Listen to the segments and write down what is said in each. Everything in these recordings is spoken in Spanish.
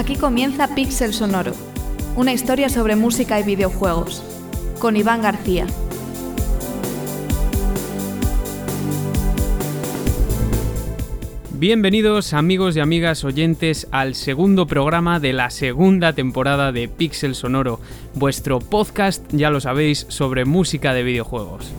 Aquí comienza Pixel Sonoro, una historia sobre música y videojuegos, con Iván García. Bienvenidos amigos y amigas oyentes al segundo programa de la segunda temporada de Pixel Sonoro, vuestro podcast, ya lo sabéis, sobre música de videojuegos.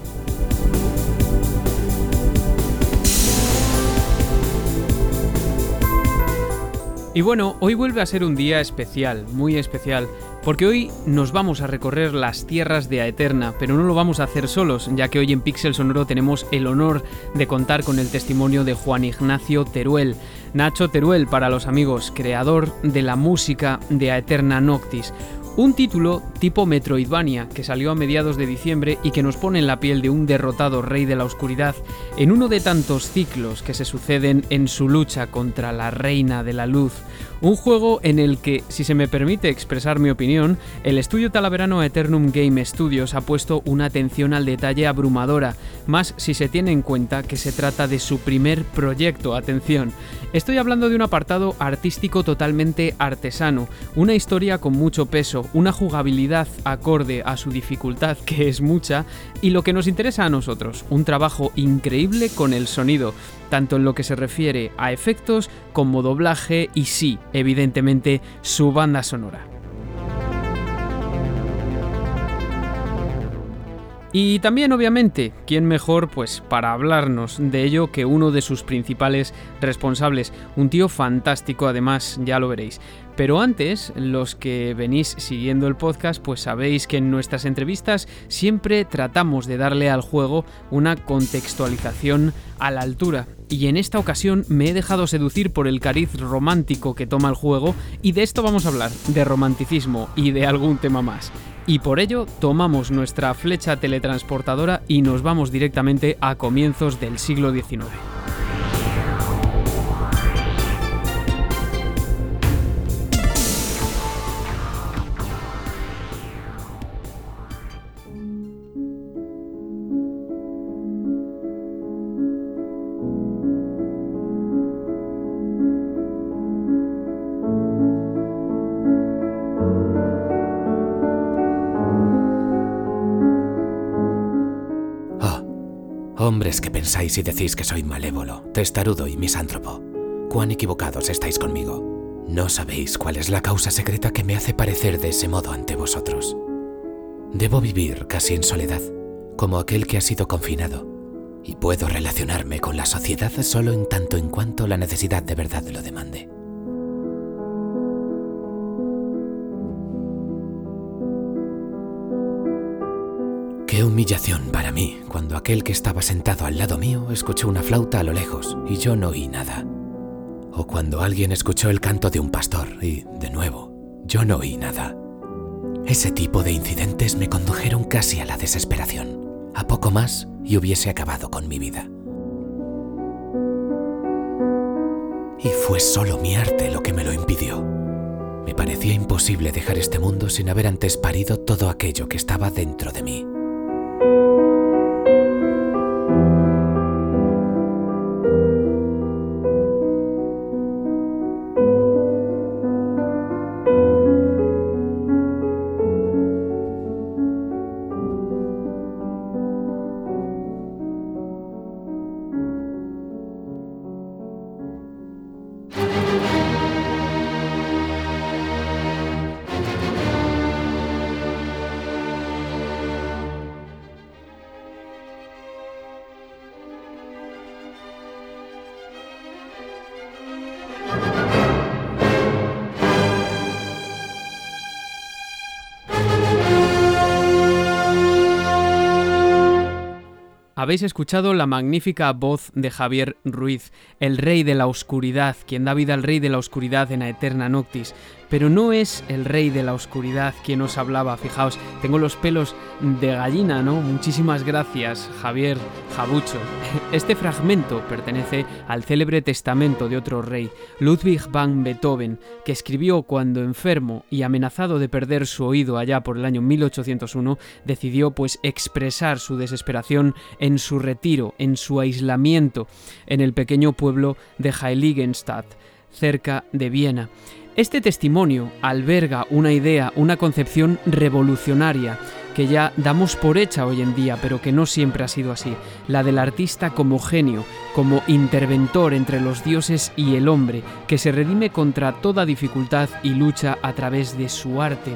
Y bueno, hoy vuelve a ser un día especial, muy especial, porque hoy nos vamos a recorrer las tierras de Aeterna, pero no lo vamos a hacer solos, ya que hoy en Pixel Sonoro tenemos el honor de contar con el testimonio de Juan Ignacio Teruel, Nacho Teruel para los amigos, creador de la música de Aeterna Noctis, un título tipo Metroidvania que salió a mediados de diciembre y que nos pone en la piel de un derrotado rey de la oscuridad en uno de tantos ciclos que se suceden en su lucha contra la reina de la luz. Un juego en el que, si se me permite expresar mi opinión, el estudio talaverano Eternum Game Studios ha puesto una atención al detalle abrumadora, más si se tiene en cuenta que se trata de su primer proyecto, atención. Estoy hablando de un apartado artístico totalmente artesano, una historia con mucho peso, una jugabilidad acorde a su dificultad, que es mucha, y lo que nos interesa a nosotros, un trabajo increíble con el sonido, tanto en lo que se refiere a efectos como doblaje y sí, evidentemente, su banda sonora. Y también, obviamente, ¿quién mejor pues para hablarnos de ello que uno de sus principales responsables? Un tío fantástico, además, ya lo veréis. Pero antes, los que venís siguiendo el podcast, pues sabéis que en nuestras entrevistas siempre tratamos de darle al juego una contextualización a la altura. Y en esta ocasión me he dejado seducir por el cariz romántico que toma el juego y de esto vamos a hablar, de romanticismo y de algún tema más. Y por ello tomamos nuestra flecha teletransportadora y nos vamos directamente a comienzos del siglo XIX. Que pensáis y decís que soy malévolo, testarudo y misántropo, cuán equivocados estáis conmigo. No sabéis cuál es la causa secreta que me hace parecer de ese modo ante vosotros. Debo vivir casi en soledad, como aquel que ha sido confinado, y puedo relacionarme con la sociedad solo en tanto en cuanto la necesidad de verdad lo demande. Qué humillación para mí cuando aquel que estaba sentado al lado mío escuchó una flauta a lo lejos y yo no oí nada. O cuando alguien escuchó el canto de un pastor y, de nuevo, yo no oí nada. Ese tipo de incidentes me condujeron casi a la desesperación. A poco más y hubiese acabado con mi vida. Y fue solo mi arte lo que me lo impidió. Me parecía imposible dejar este mundo sin haber antes parido todo aquello que estaba dentro de mí. Habéis escuchado la magnífica voz de Javier Ruiz, el rey de la oscuridad, quien da vida al rey de la oscuridad en Eterna Noctis. Pero no es el rey de la oscuridad quien os hablaba, fijaos, tengo los pelos de gallina, ¿no? Muchísimas gracias, Javier Jabucho. Este fragmento pertenece al célebre testamento de otro rey, Ludwig van Beethoven, que escribió cuando enfermo y amenazado de perder su oído allá por el año 1801, decidió pues expresar su desesperación en su retiro, en su aislamiento, en el pequeño pueblo de Heiligenstadt cerca de Viena. Este testimonio alberga una idea, una concepción revolucionaria que ya damos por hecha hoy en día, pero que no siempre ha sido así, la del artista como genio, como interventor entre los dioses y el hombre, que se redime contra toda dificultad y lucha a través de su arte.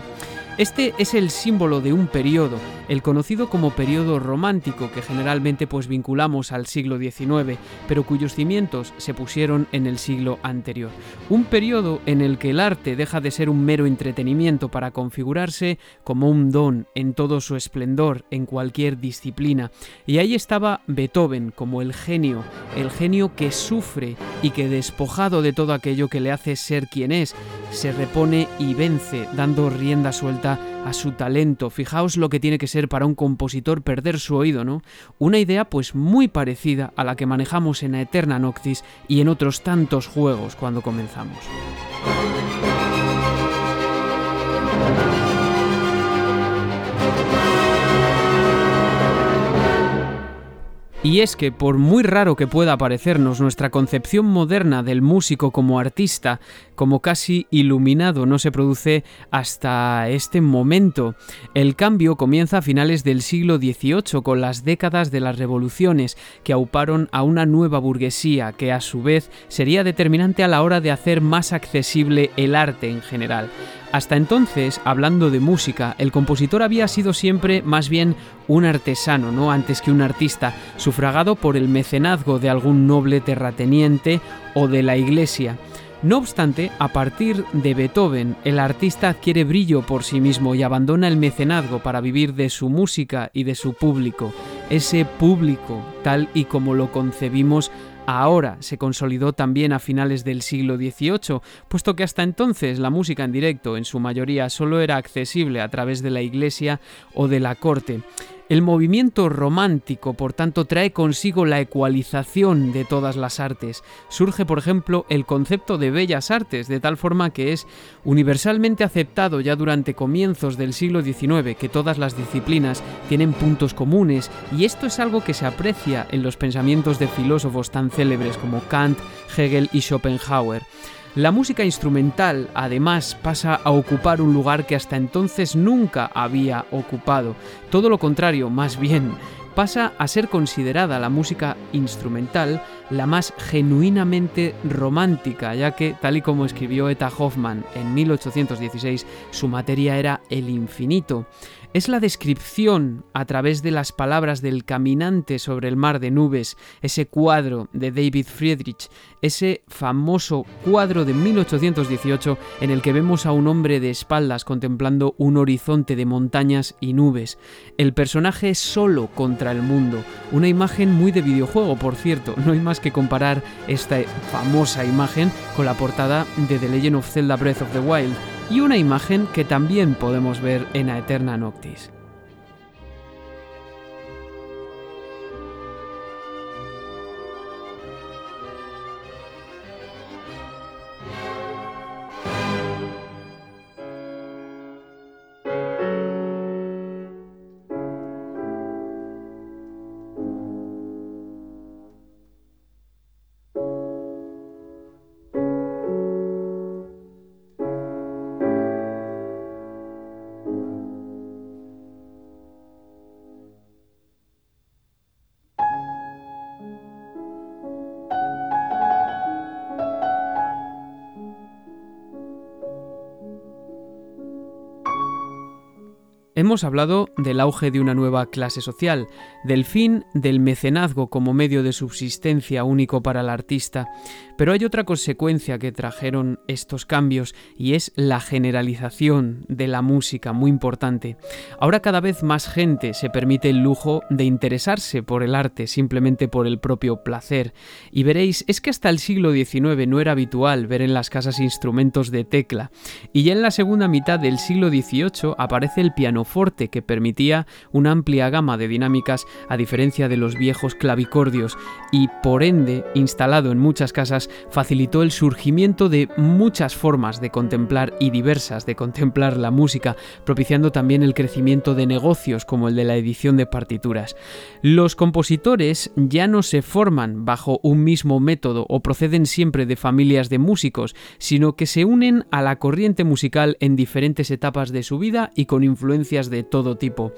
Este es el símbolo de un periodo, el conocido como periodo romántico que generalmente pues vinculamos al siglo XIX, pero cuyos cimientos se pusieron en el siglo anterior. Un periodo en el que el arte deja de ser un mero entretenimiento para configurarse como un don en todo su esplendor en cualquier disciplina. Y ahí estaba Beethoven como el genio, el genio que sufre y que despojado de todo aquello que le hace ser quien es, se repone y vence dando rienda suelta a su talento. Fijaos lo que tiene que ser para un compositor perder su oído, ¿no? Una idea pues muy parecida a la que manejamos en Eterna Noctis y en otros tantos juegos cuando comenzamos. Y es que, por muy raro que pueda parecernos nuestra concepción moderna del músico como artista, como casi iluminado, no se produce hasta este momento. El cambio comienza a finales del siglo XVIII con las décadas de las revoluciones que auparon a una nueva burguesía que a su vez sería determinante a la hora de hacer más accesible el arte en general. Hasta entonces, hablando de música, el compositor había sido siempre más bien un artesano, no antes que un artista, sufragado por el mecenazgo de algún noble terrateniente o de la iglesia. No obstante, a partir de Beethoven, el artista adquiere brillo por sí mismo y abandona el mecenazgo para vivir de su música y de su público. Ese público, tal y como lo concebimos ahora se consolidó también a finales del siglo XVIII, puesto que hasta entonces la música en directo en su mayoría solo era accesible a través de la iglesia o de la corte. El movimiento romántico, por tanto, trae consigo la ecualización de todas las artes. Surge, por ejemplo, el concepto de bellas artes, de tal forma que es universalmente aceptado ya durante comienzos del siglo XIX que todas las disciplinas tienen puntos comunes, y esto es algo que se aprecia en los pensamientos de filósofos tan célebres como Kant, Hegel y Schopenhauer. La música instrumental, además, pasa a ocupar un lugar que hasta entonces nunca había ocupado. Todo lo contrario, más bien, pasa a ser considerada la música instrumental la más genuinamente romántica, ya que, tal y como escribió Eta Hoffman en 1816, su materia era el infinito es la descripción a través de las palabras del caminante sobre el mar de nubes, ese cuadro de David Friedrich, ese famoso cuadro de 1818 en el que vemos a un hombre de espaldas contemplando un horizonte de montañas y nubes. El personaje es solo contra el mundo, una imagen muy de videojuego, por cierto, no hay más que comparar esta famosa imagen con la portada de The Legend of Zelda Breath of the Wild y una imagen que también podemos ver en Aeterna Noctis. Hemos hablado del auge de una nueva clase social, del fin del mecenazgo como medio de subsistencia único para el artista, pero hay otra consecuencia que trajeron estos cambios y es la generalización de la música, muy importante. Ahora cada vez más gente se permite el lujo de interesarse por el arte simplemente por el propio placer. Y veréis, es que hasta el siglo XIX no era habitual ver en las casas instrumentos de tecla, y ya en la segunda mitad del siglo XVIII aparece el piano pianoforte que permitía una amplia gama de dinámicas a diferencia de los viejos clavicordios y por ende, instalado en muchas casas, facilitó el surgimiento de muchas formas de contemplar y diversas de contemplar la música, propiciando también el crecimiento de negocios como el de la edición de partituras. Los compositores ya no se forman bajo un mismo método o proceden siempre de familias de músicos, sino que se unen a la corriente musical en diferentes etapas de su vida y con de todo tipo.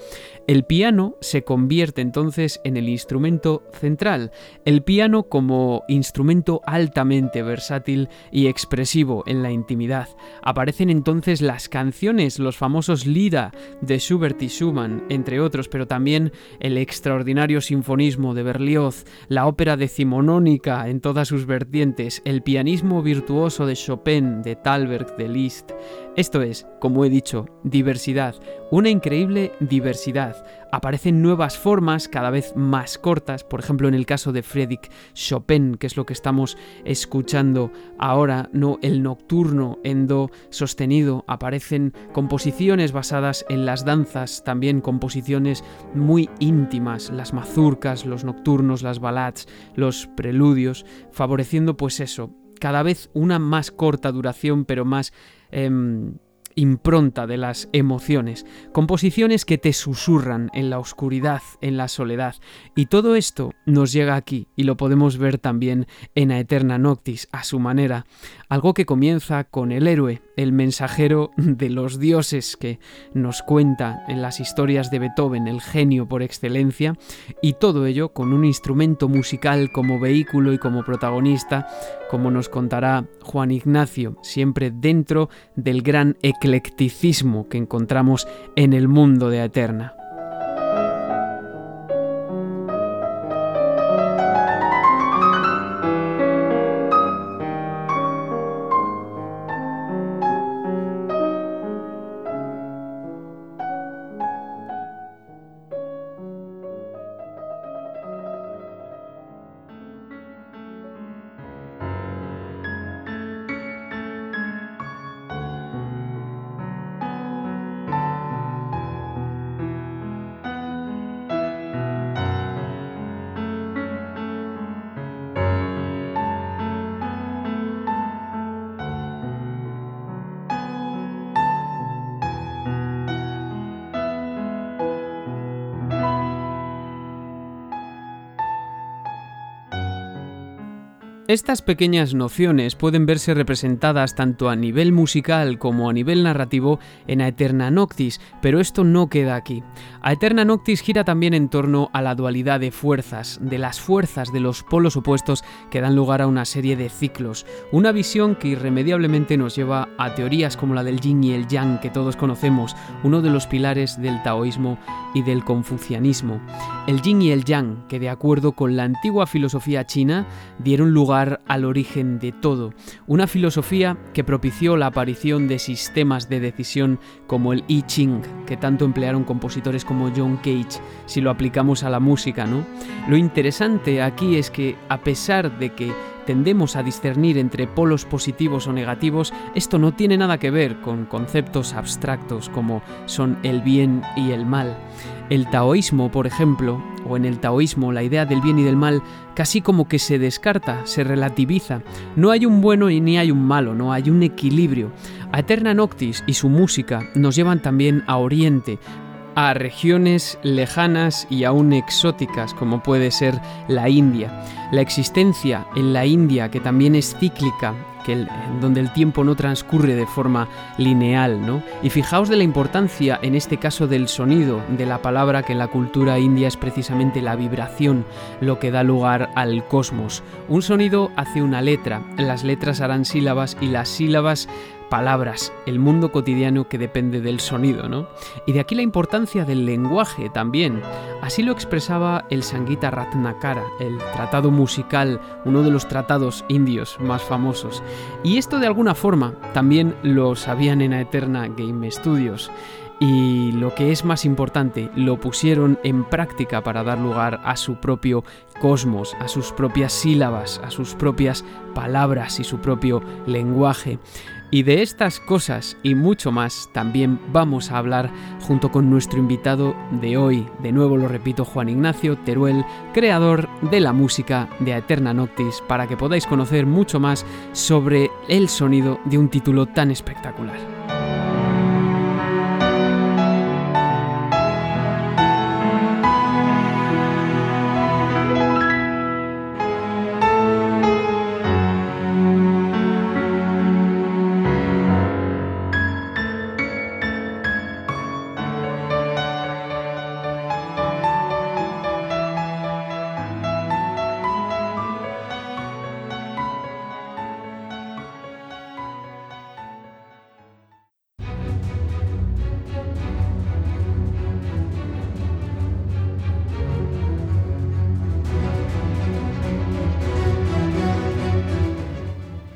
El piano se convierte entonces en el instrumento central, el piano como instrumento altamente versátil y expresivo en la intimidad. Aparecen entonces las canciones, los famosos Lida de Schubert y Schumann, entre otros, pero también el extraordinario sinfonismo de Berlioz, la ópera decimonónica en todas sus vertientes, el pianismo virtuoso de Chopin, de Thalberg, de Liszt. Esto es, como he dicho, diversidad, una increíble diversidad. Aparecen nuevas formas cada vez más cortas, por ejemplo en el caso de Friedrich Chopin, que es lo que estamos escuchando ahora, no el nocturno en do sostenido, aparecen composiciones basadas en las danzas, también composiciones muy íntimas, las mazurcas, los nocturnos, las balads, los preludios, favoreciendo pues eso, cada vez una más corta duración, pero más em, impronta de las emociones, composiciones que te susurran en la oscuridad, en la soledad. Y todo esto nos llega aquí y lo podemos ver también en Aeterna Noctis, a su manera. Algo que comienza con el héroe, el mensajero de los dioses que nos cuenta en las historias de Beethoven, el genio por excelencia, y todo ello con un instrumento musical como vehículo y como protagonista, como nos contará Juan Ignacio, siempre dentro del gran eclecticismo que encontramos en el mundo de Eterna. Estas pequeñas nociones pueden verse representadas tanto a nivel musical como a nivel narrativo en Aeterna Noctis, pero esto no queda aquí. Aeterna Noctis gira también en torno a la dualidad de fuerzas, de las fuerzas de los polos opuestos que dan lugar a una serie de ciclos, una visión que irremediablemente nos lleva a teorías como la del yin y el yang que todos conocemos, uno de los pilares del taoísmo y del confucianismo. El yin y el yang, que de acuerdo con la antigua filosofía china dieron lugar al origen de todo, una filosofía que propició la aparición de sistemas de decisión como el I Ching, que tanto emplearon compositores como John Cage, si lo aplicamos a la música, ¿no? Lo interesante aquí es que a pesar de que tendemos a discernir entre polos positivos o negativos, esto no tiene nada que ver con conceptos abstractos como son el bien y el mal. El taoísmo, por ejemplo, o en el taoísmo la idea del bien y del mal casi como que se descarta, se relativiza. No hay un bueno y ni hay un malo, no hay un equilibrio. A Eterna Noctis y su música nos llevan también a Oriente, a regiones lejanas y aún exóticas como puede ser la India. La existencia en la India, que también es cíclica, donde el tiempo no transcurre de forma lineal, ¿no? Y fijaos de la importancia en este caso del sonido, de la palabra que en la cultura india es precisamente la vibración, lo que da lugar al cosmos. Un sonido hace una letra, las letras harán sílabas y las sílabas palabras, el mundo cotidiano que depende del sonido, ¿no? Y de aquí la importancia del lenguaje también. Así lo expresaba el Sangita Ratnakara, el tratado musical, uno de los tratados indios más famosos. Y esto de alguna forma también lo sabían en Eterna Game Studios y lo que es más importante, lo pusieron en práctica para dar lugar a su propio cosmos, a sus propias sílabas, a sus propias palabras y su propio lenguaje. Y de estas cosas y mucho más también vamos a hablar junto con nuestro invitado de hoy. De nuevo lo repito, Juan Ignacio Teruel, creador de la música de Eterna Noctis, para que podáis conocer mucho más sobre el sonido de un título tan espectacular.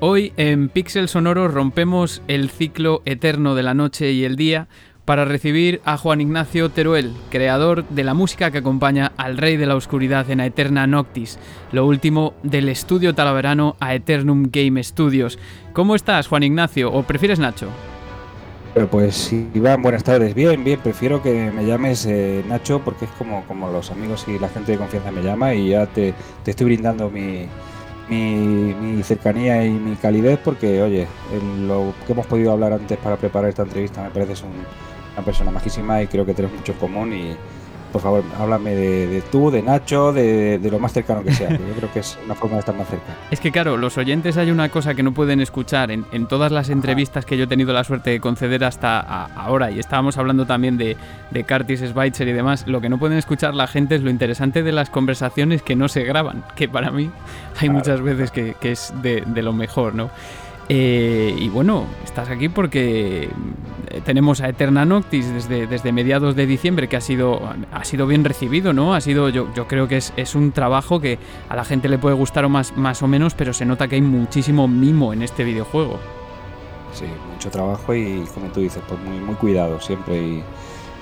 Hoy en Pixel Sonoro rompemos el ciclo eterno de la noche y el día para recibir a Juan Ignacio Teruel, creador de la música que acompaña al Rey de la Oscuridad en Eterna Noctis, lo último del estudio talaverano a Eternum Game Studios. ¿Cómo estás, Juan Ignacio? ¿O prefieres Nacho? pues Iván, buenas tardes. Bien, bien, prefiero que me llames eh, Nacho porque es como, como los amigos y la gente de confianza me llama y ya te, te estoy brindando mi, mi, cercanía y mi calidez porque, oye, lo que hemos podido hablar antes para preparar esta entrevista me parece una persona majísima y creo que tenemos mucho en común y por favor, háblame de, tú, de Nacho, de, lo más cercano que sea. Yo creo que es una forma de estar más cerca. Es que claro, los oyentes hay una cosa que no pueden escuchar en, todas las entrevistas que yo he tenido la suerte de conceder hasta ahora, y estábamos hablando también de, de Curtis Schweitzer y demás, lo que no pueden escuchar la gente es lo interesante de las conversaciones que no se graban, que para mí hay muchas veces que, es de, de lo mejor, ¿no? Eh, y bueno, estás aquí porque eh, tenemos a Eterna Noctis desde, desde mediados de diciembre que ha sido, ha sido bien recibido, ¿no? Ha sido, yo, yo creo que es, es, un trabajo que a la gente le puede gustar o más, más o menos, pero se nota que hay muchísimo mimo en este videojuego. Sí, mucho trabajo y como tú dices, pues muy, muy cuidado siempre y,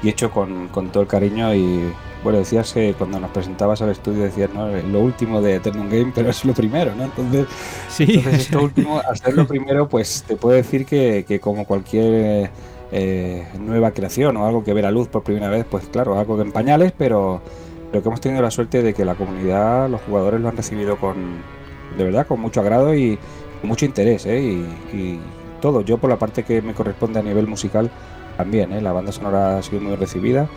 hecho con, con todo el cariño y bueno, decías que cuando nos presentabas al estudio decías, ¿no? Lo último de Eternum Game, pero es lo primero, ¿no? Entonces, sí. esto último, al ser lo primero, pues te puedo decir que, que como cualquier eh, nueva creación o algo que ve la luz por primera vez, pues claro, algo en pañales, pero, pero que hemos tenido la suerte de que la comunidad, los jugadores lo han recibido con, de verdad, con mucho agrado y con mucho interés, ¿eh? Y, y todo, yo por la parte que me corresponde a nivel musical, también, ¿eh? La banda sonora ha sido muy recibida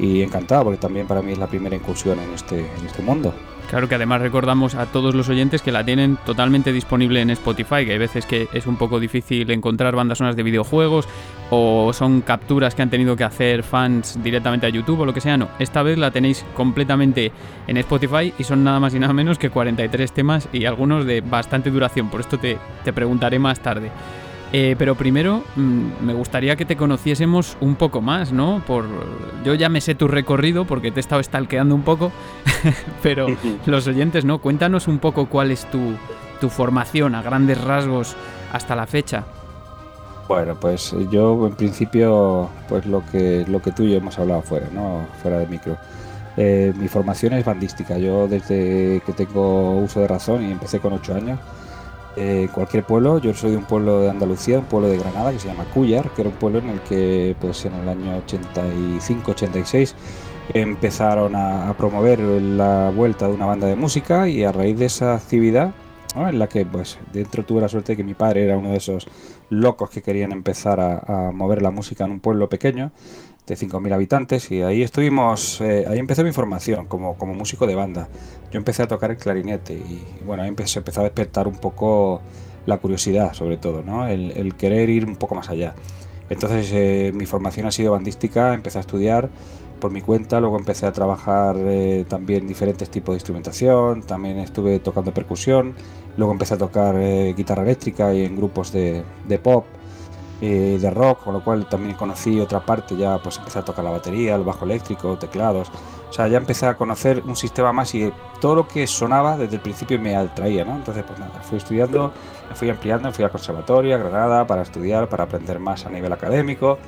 y encantado porque también para mí es la primera incursión en este, en este mundo. Claro que además recordamos a todos los oyentes que la tienen totalmente disponible en Spotify, que hay veces que es un poco difícil encontrar bandas sonoras de videojuegos o son capturas que han tenido que hacer fans directamente a YouTube o lo que sea. No, esta vez la tenéis completamente en Spotify y son nada más y nada menos que 43 temas y algunos de bastante duración, por esto te, te preguntaré más tarde. Eh, pero primero mm, me gustaría que te conociésemos un poco más, ¿no? Por, yo ya me sé tu recorrido porque te he estado stalkeando un poco, pero los oyentes, ¿no? Cuéntanos un poco cuál es tu, formación a grandes rasgos hasta la fecha. Bueno, pues yo en principio, pues lo que, lo que tú y yo hemos hablado fuera, ¿no? Fuera de micro. Eh, mi formación es bandística. Yo desde que tengo uso de razón y empecé con 8 años, eh, cualquier pueblo. Yo soy de un pueblo de Andalucía, un pueblo de Granada que se llama Cuyar, que era un pueblo en el que pues en el año 85-86 empezaron a, promover la vuelta de una banda de música y a raíz de esa actividad en la que pues dentro tuve la suerte de que mi padre era uno de esos locos que querían empezar a mover la música en un pueblo pequeño de 5.000 habitantes y ahí estuvimos, eh, ahí empezó mi formación como, como músico de banda. Yo empecé a tocar el clarinete y bueno, ahí empecé, empezó a despertar un poco la curiosidad sobre todo, ¿no? el, querer ir un poco más allá. Entonces eh, mi formación ha sido bandística, empecé a estudiar por mi cuenta, luego empecé a trabajar eh, también diferentes tipos de instrumentación, también estuve tocando percusión, luego empecé a tocar guitarra eléctrica y en grupos de, de pop eh, de rock, con lo cual también conocí otra parte, ya pues empecé a tocar la batería, el bajo eléctrico, teclados, o sea, ya empecé a conocer un sistema más y todo lo que sonaba desde el principio me atraía, ¿no? Entonces, pues nada, fui estudiando, me fui ampliando, fui al conservatorio, a Granada, para estudiar, para aprender más a nivel académico,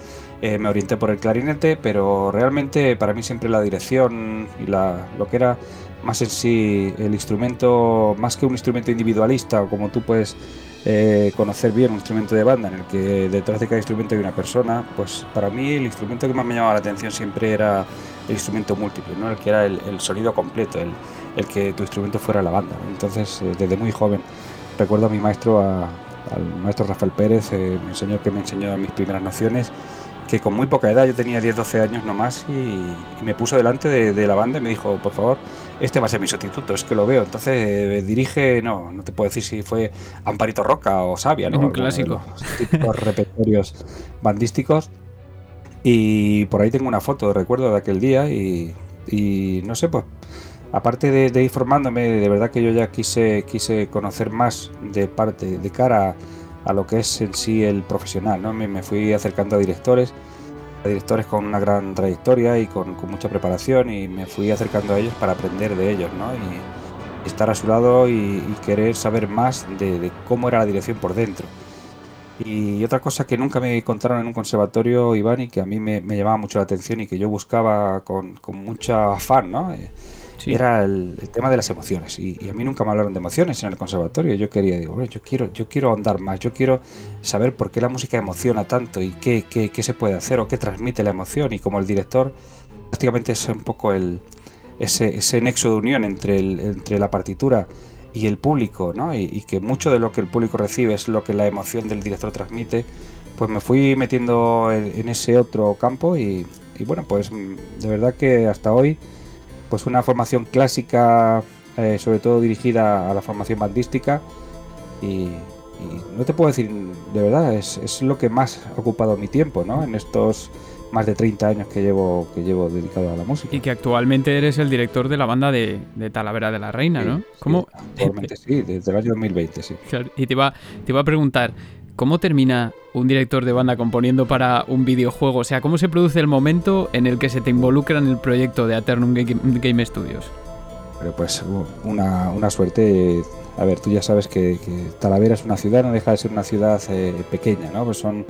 eh, me orienté por el clarinete, pero realmente para mí siempre la dirección y la, lo que era más en sí el instrumento, más que un instrumento individualista, como tú puedes eh, conocer bien un instrumento de banda en el que detrás de cada instrumento hay una persona, pues para mí el instrumento que más me llamaba la atención siempre era el instrumento múltiple, ¿no? el que era el, sonido completo, el, el, que tu instrumento fuera la banda. Entonces, eh, desde muy joven, recuerdo a mi maestro, al maestro Rafael Pérez, eh, mi señor que me enseñó mis primeras nociones, que con muy poca edad, yo tenía 10-12 años nomás, y, y me puso delante de, de la banda y me dijo, por favor, este va a ser mi sustituto, es que lo veo. Entonces eh, dirige, no, no te puedo decir si fue Amparito Roca o Sabia, ¿no? Un clásico. Los repertorios bandísticos. Y por ahí tengo una foto, recuerdo de aquel día y, y no sé, pues aparte de, ir formándome, de verdad que yo ya quise, quise conocer más de parte, de cara a, lo que es en sí el profesional, ¿no? Me, me fui acercando a directores directores con una gran trayectoria y con, mucha preparación y me fui acercando a ellos para aprender de ellos, ¿no? Y estar a su lado y, querer saber más de, cómo era la dirección por dentro. Y otra cosa que nunca me contaron en un conservatorio, Iván, y que a mí me, llamaba mucho la atención y que yo buscaba con, con mucha afán, ¿no? Eh, era el, tema de las emociones. Y, a mí nunca me hablaron de emociones en el conservatorio. Yo quería, digo, yo quiero, yo quiero andar más, yo quiero saber por qué la música emociona tanto y qué, qué, qué se puede hacer o qué transmite la emoción. Y como el director, prácticamente es un poco el, ese, ese nexo de unión entre, el, entre la partitura y el público, ¿no? Y, que mucho de lo que el público recibe es lo que la emoción del director transmite, pues me fui metiendo en, ese otro campo y, y, bueno, pues de verdad que hasta hoy pues una formación clásica, eh, sobre todo dirigida a la formación bandística. Y, no te puedo decir, de verdad, es, lo que más ha ocupado mi tiempo, ¿no? En estos más de 30 años que llevo, que llevo dedicado a la música. Y que actualmente eres el director de la banda de, Talavera de la Reina, ¿no? ¿Cómo? actualmente sí, desde el año 2020, sí. y te iba, te iba a preguntar, ¿Cómo termina un director de banda componiendo para un videojuego? O sea, ¿cómo se produce el momento en el que se te involucra en el proyecto de Aternum Game Studios? Pero pues una, suerte. A ver, tú ya sabes que, Talavera es una ciudad, no deja de ser una ciudad eh, pequeña, ¿no? Pues son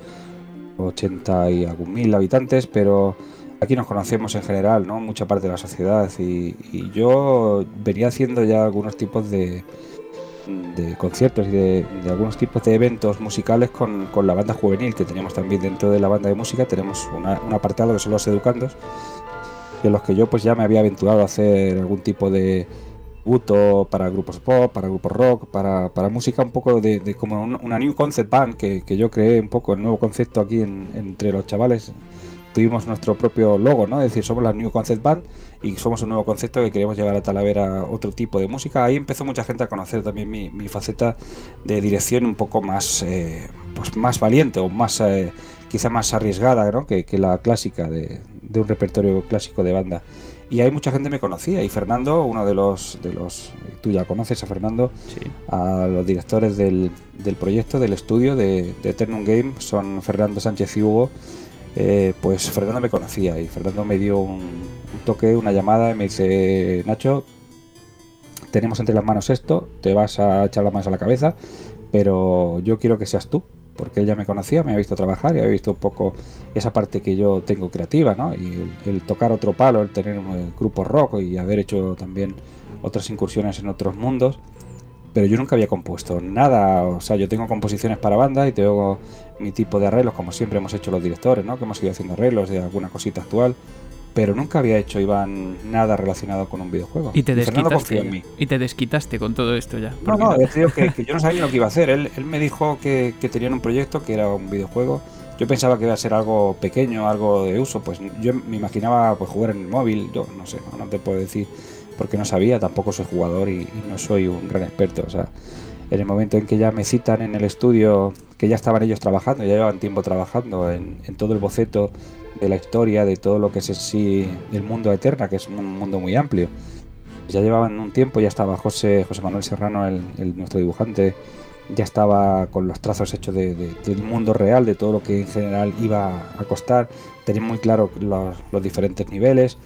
80 y algún mil habitantes, pero aquí nos conocemos en general, ¿no? Mucha parte de la sociedad y yo venía haciendo ya algunos tipos de, de conciertos y de, algunos tipos de eventos musicales con, la banda juvenil que teníamos también dentro de la banda de música. Tenemos un apartado que son los educandos, en los que yo pues ya me había aventurado a hacer algún tipo de buto para grupos pop, para grupos rock, para, música un poco de, como una new concept band que, yo creé un poco el nuevo concepto aquí entre los chavales tuvimos nuestro propio logo, ¿no? Es decir, somos la New Concept Band y somos un nuevo concepto que queremos llevar a Talavera otro tipo de música. Ahí empezó mucha gente a conocer también mi, faceta de dirección un poco más, eh, pues más valiente o más, eh, quizá más arriesgada, ¿no? Que, la clásica de, un repertorio clásico de banda. Y ahí mucha gente me conocía y Fernando, uno de los, de los tú ya conoces a Fernando, a los directores del, del, proyecto, del estudio de, de Eternum Game, son Fernando Sánchez y Hugo eh, pues Fernando me conocía y Fernando me dio un, toque, una llamada y me dice, Nacho, tenemos entre las manos esto, te vas a echar las manos a la cabeza, pero yo quiero que seas tú, porque él ya me conocía, me ha visto trabajar y había visto un poco esa parte que yo tengo creativa, ¿no? Y el, tocar otro palo, el tener un grupo rock y haber hecho también otras incursiones en otros mundos, pero yo nunca había compuesto nada, o sea, yo tengo composiciones para banda y tengo mi tipo de arreglos, como siempre hemos hecho los directores, ¿no? Que hemos ido haciendo arreglos de alguna cosita actual, pero nunca había hecho, Iván, nada relacionado con un videojuego. Y te desquitaste, y te desquitaste con todo esto ya. No, no, que, que, yo no sabía lo que iba a hacer. Él, él me dijo que, que tenían un proyecto que era un videojuego. Yo pensaba que iba a ser algo pequeño, algo de uso, pues yo me imaginaba pues jugar en el móvil, yo no sé, no, te puedo decir porque no sabía, tampoco soy jugador y, y no soy un gran experto, o sea, en el momento en que ya me citan en el estudio, que ya estaban ellos trabajando, ya llevaban tiempo trabajando en, todo el boceto de la historia, de todo lo que es en sí el mundo eterna, que es un mundo muy amplio. Ya llevaban un tiempo, ya estaba José, José Manuel Serrano, el, nuestro dibujante, ya estaba con los trazos hechos del mundo real, de todo lo que en general iba a costar, tenía muy claro los diferentes niveles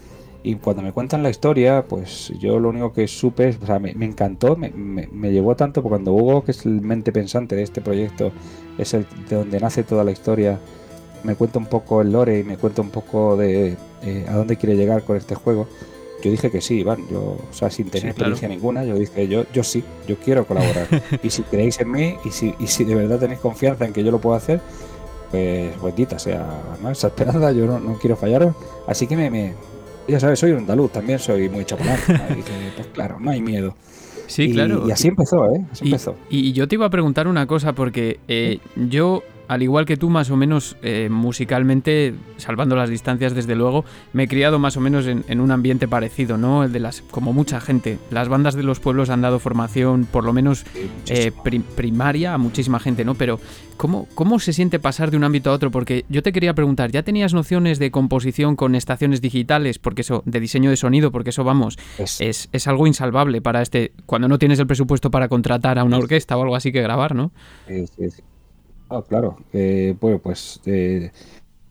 y cuando me cuentan la historia, pues yo lo único que supe, o sea, me, encantó, me, me, llevó tanto, porque cuando Hugo, que es el mente pensante de este proyecto, es el de donde nace toda la historia, me cuenta un poco el lore y me cuenta un poco de eh, a dónde quiere llegar con este juego, yo dije que sí, Iván. Yo, o sea, sin tener experiencia ninguna, yo dije, yo, yo sí, yo quiero colaborar. y si creéis en mí y si, y si de verdad tenéis confianza en que yo lo puedo hacer, pues bendita sea ¿no? esa esperanza, yo no, no, quiero fallaros. Así que me, ya sabes, soy un andaluz, también soy muy chocolate. pues claro, no hay miedo. Sí, claro. Y así empezó, ¿eh? Así y, empezó. Y yo te iba a preguntar una cosa, porque eh, yo al igual que tú, más o menos eh, musicalmente, salvando las distancias desde luego, me he criado más o menos en, un ambiente parecido, ¿no? El de las, como mucha gente. Las bandas de los pueblos han dado formación, por lo menos eh, primaria, a muchísima gente, ¿no? Pero, ¿cómo, ¿cómo se siente pasar de un ámbito a otro? Porque yo te quería preguntar, ¿ya tenías nociones de composición con estaciones digitales? Porque eso, de diseño de sonido, porque eso, vamos, es, es algo insalvable para este, cuando no tienes el presupuesto para contratar a una orquesta o algo así que grabar, ¿no? Sí, sí, sí. Ah, claro. Eh, bueno, pues eh,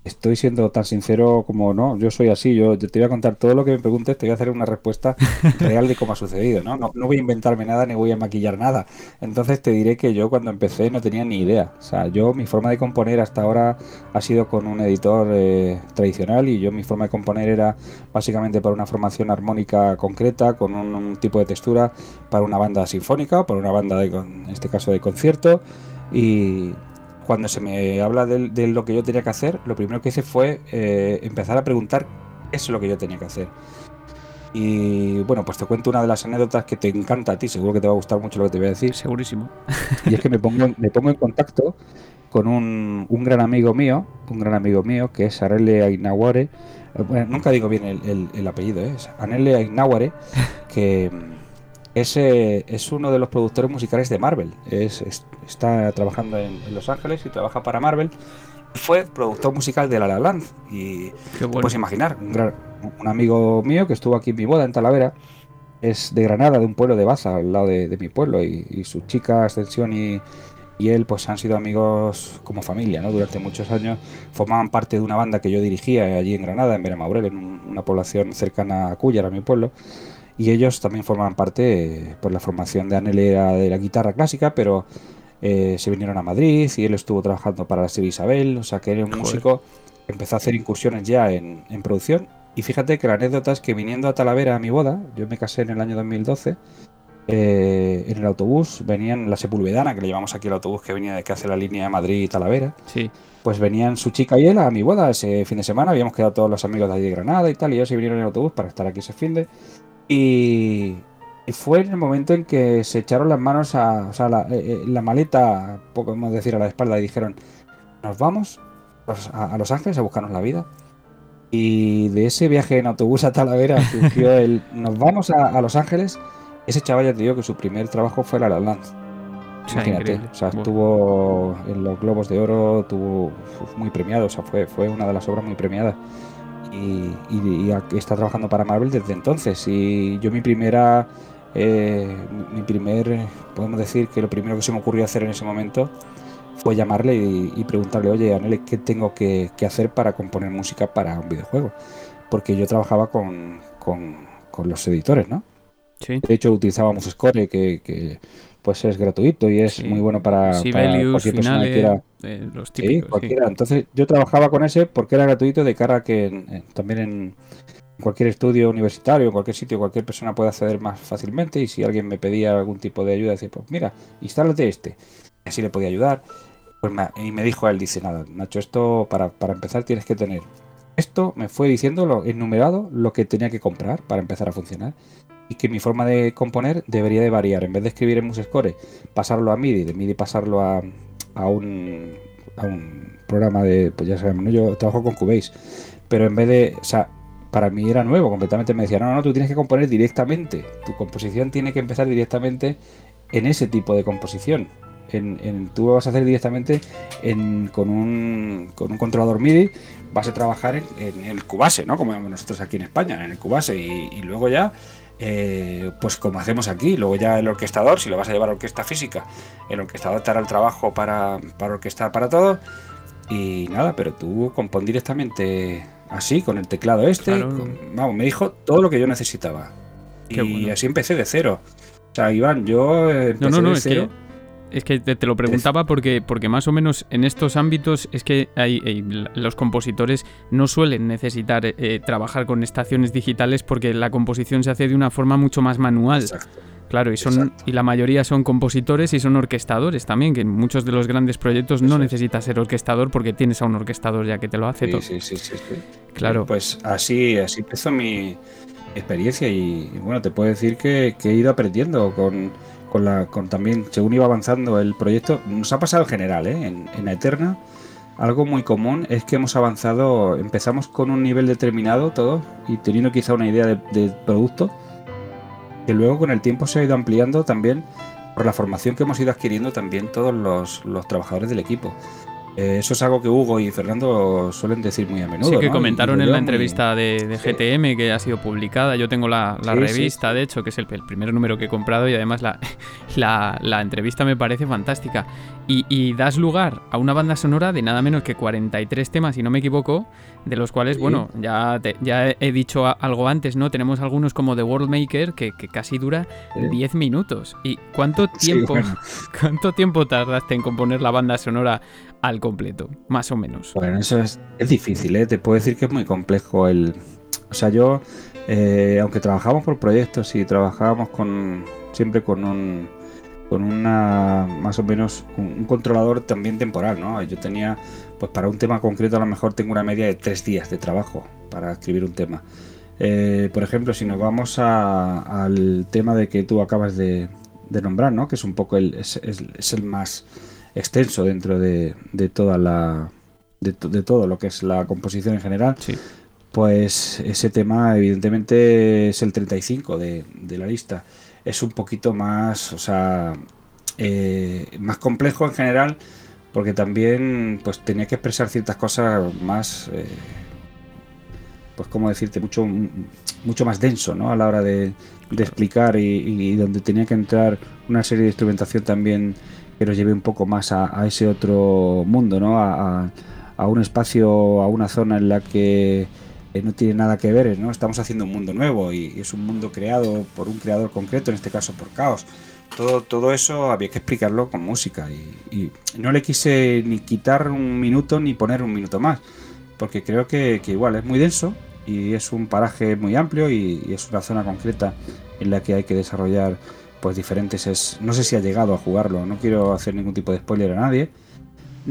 estoy siendo tan sincero como no. Yo soy así. Yo, te voy a contar todo lo que me preguntes. Te voy a hacer una respuesta real de cómo ha sucedido. ¿no? No, voy a inventarme nada ni voy a maquillar nada. Entonces te diré que yo cuando empecé no tenía ni idea. O sea, yo mi forma de componer hasta ahora ha sido con un editor eh, tradicional y yo mi forma de componer era básicamente para una formación armónica concreta con un, tipo de textura para una banda sinfónica o para una banda de, en este caso de concierto y cuando se me habla de, lo que yo tenía que hacer, lo primero que hice fue eh, empezar a preguntar qué es lo que yo tenía que hacer. Y bueno, pues te cuento una de las anécdotas que te encanta a ti, seguro que te va a gustar mucho lo que te voy a decir. Segurísimo. Y es que me pongo, me pongo en contacto con un, gran amigo mío, un gran amigo mío, que es Arele Ainaguare. Bueno, nunca digo bien el, apellido, ¿eh? es Anele Ainaguare, que es, es uno de los productores musicales de Marvel. Es, está trabajando en, Los Ángeles y trabaja para Marvel. Fue productor musical de La La Land. Y te puedes imaginar, un, amigo mío que estuvo aquí en mi boda en Talavera. Es de Granada, de un pueblo de Baza, al lado de, mi pueblo. Y, su chica Ascensión y, y él pues han sido amigos como familia, ¿no? Durante muchos años formaban parte de una banda que yo dirigía allí en Granada, en Benamaurel, en una población cercana a Cúllar, a mi pueblo y ellos también forman parte eh, por la formación de Anelera de la guitarra clásica, pero eh, se vinieron a Madrid y él estuvo trabajando para la serie Isabel, o sea que era un músico que empezó a hacer incursiones ya en, producción. Y fíjate que la anécdota es que viniendo a Talavera a mi boda, yo me casé en el año 2012, eh, en el autobús venían la Sepulvedana, que le llevamos aquí el autobús que venía de que hace la línea Madrid-Talavera. Sí. Pues venían su chica y él a mi boda ese fin de semana, habíamos quedado todos los amigos de allí de Granada y tal, y ellos se vinieron en el autobús para estar aquí ese fin de. Y, fue en el momento en que se echaron las manos a, o sea, la, eh, eh, maleta, podemos decir, a la espalda y dijeron, nos vamos a, Los Ángeles a buscarnos la vida. Y de ese viaje en autobús a Talavera surgió el, nos vamos a, Los Ángeles. Ese chaval ya te digo que su primer trabajo fue La La Land. Imagínate, o sea, estuvo en los Globos de Oro, tuvo muy premiado, o sea, fue, fue una de las obras muy premiadas y, está trabajando para Marvel desde entonces. Y yo mi primera, eh, mi primer, podemos decir que lo primero que se me ocurrió hacer en ese momento fue llamarle y, preguntarle, oye, Anele, ¿qué tengo que, hacer para componer música para un videojuego? Porque yo trabajaba con, los editores, ¿no? Sí. De hecho, utilizábamos Score, que, que pues es gratuito y es muy bueno para, cualquier persona que quiera. Eh, los típicos, cualquiera. Entonces yo trabajaba con ese porque era gratuito de cara a que también en, cualquier estudio universitario, en cualquier sitio, cualquier persona puede acceder más fácilmente y si alguien me pedía algún tipo de ayuda, decía, pues mira, instálate este. Y así le podía ayudar. Pues y me dijo él, dice, nada, Nacho, esto para, para empezar tienes que tener. Esto me fue diciendo, lo, enumerado, lo que tenía que comprar para empezar a funcionar y que mi forma de componer debería de variar. En vez de escribir en MuseScore, pasarlo a MIDI, de MIDI pasarlo a, a, un, a un programa de, pues ya sabemos, yo trabajo con Cubase, pero en vez de, o sea, para mí era nuevo, completamente me decía, no, no, tú tienes que componer directamente, tu composición tiene que empezar directamente en ese tipo de composición. En, en, tú vas a hacer directamente en, con, un, con un controlador MIDI, vas a trabajar en, el Cubase, ¿no? Como nosotros aquí en España, en el Cubase, y luego ya eh, pues como hacemos aquí, luego ya el orquestador, si lo vas a llevar a orquesta física, el orquestador te hará el trabajo para, para orquestar para todo. Y nada, pero tú compón directamente así, con el teclado este. vamos, me dijo todo lo que yo necesitaba. y así empecé de cero. O sea, Iván, yo empecé de cero. es que te, lo preguntaba porque, porque más o menos en estos ámbitos es que hay, los compositores no suelen necesitar eh, trabajar con estaciones digitales porque la composición se hace de una forma mucho más manual. Exacto. Claro, y, son, y la mayoría son compositores y son orquestadores también, que en muchos de los grandes proyectos no necesitas ser orquestador porque tienes a un orquestador ya que te lo hace todo. Sí, sí, sí, Claro. Pues así, así empezó mi experiencia y, bueno, te puedo decir que, he ido aprendiendo con, con, la, con también, según iba avanzando el proyecto, nos ha pasado en general, ¿eh? en, en Eterna. Algo muy común es que hemos avanzado, empezamos con un nivel determinado todo y teniendo quizá una idea de, de producto que luego con el tiempo se ha ido ampliando también por la formación que hemos ido adquiriendo también todos los, los trabajadores del equipo. Eh, eso es algo que Hugo y Fernando suelen decir muy a menudo. Sí, que comentaron en la entrevista de, GTM que ha sido publicada. Yo tengo la, revista, de hecho, que es el, primer número que he comprado y además la, la, entrevista me parece fantástica. Y, das lugar a una banda sonora de nada menos que 43 temas, si no me equivoco, de los cuales, bueno, ya, ya he dicho algo antes, ¿no? Tenemos algunos como The World Maker que, casi dura 10 minutos. ¿Y cuánto tiempo, cuánto tiempo tardaste en componer la banda sonora al completo, más o menos. Bueno, eso es, es difícil, ¿eh? te puedo decir que es muy complejo el... O sea, yo, eh, aunque trabajamos por proyectos y trabajábamos con siempre con un con una más o menos un, controlador también temporal, ¿no? Yo tenía, pues para un tema concreto a lo mejor tengo una media de tres días de trabajo para escribir un tema. Eh, por ejemplo, si nos vamos al tema de que tú acabas de, nombrar, ¿no? Que es un poco el, es el más extenso dentro de, toda la de, todo lo que es la composición en general. Pues ese tema evidentemente es el 35 de, de la lista. Es un poquito más, o sea, eh, más complejo en general porque también pues tenía que expresar ciertas cosas más eh, pues como decirte mucho mucho más denso ¿no? a la hora de, explicar y, donde tenía que entrar una serie de instrumentación también que nos lleve un poco más a, ese otro mundo, ¿no? A, un espacio, a una zona en la que eh, no tiene nada que ver, ¿no? Estamos haciendo un mundo nuevo y, es un mundo creado por un creador concreto, en este caso por Caos. Todo, todo eso había que explicarlo con música y, no le quise ni quitar un minuto ni poner un minuto más, porque creo que, que igual es muy denso y es un paraje muy amplio y es una zona concreta en la que hay que desarrollar pues diferentes es no sé si ha llegado a jugarlo no quiero hacer ningún tipo de spoiler a nadie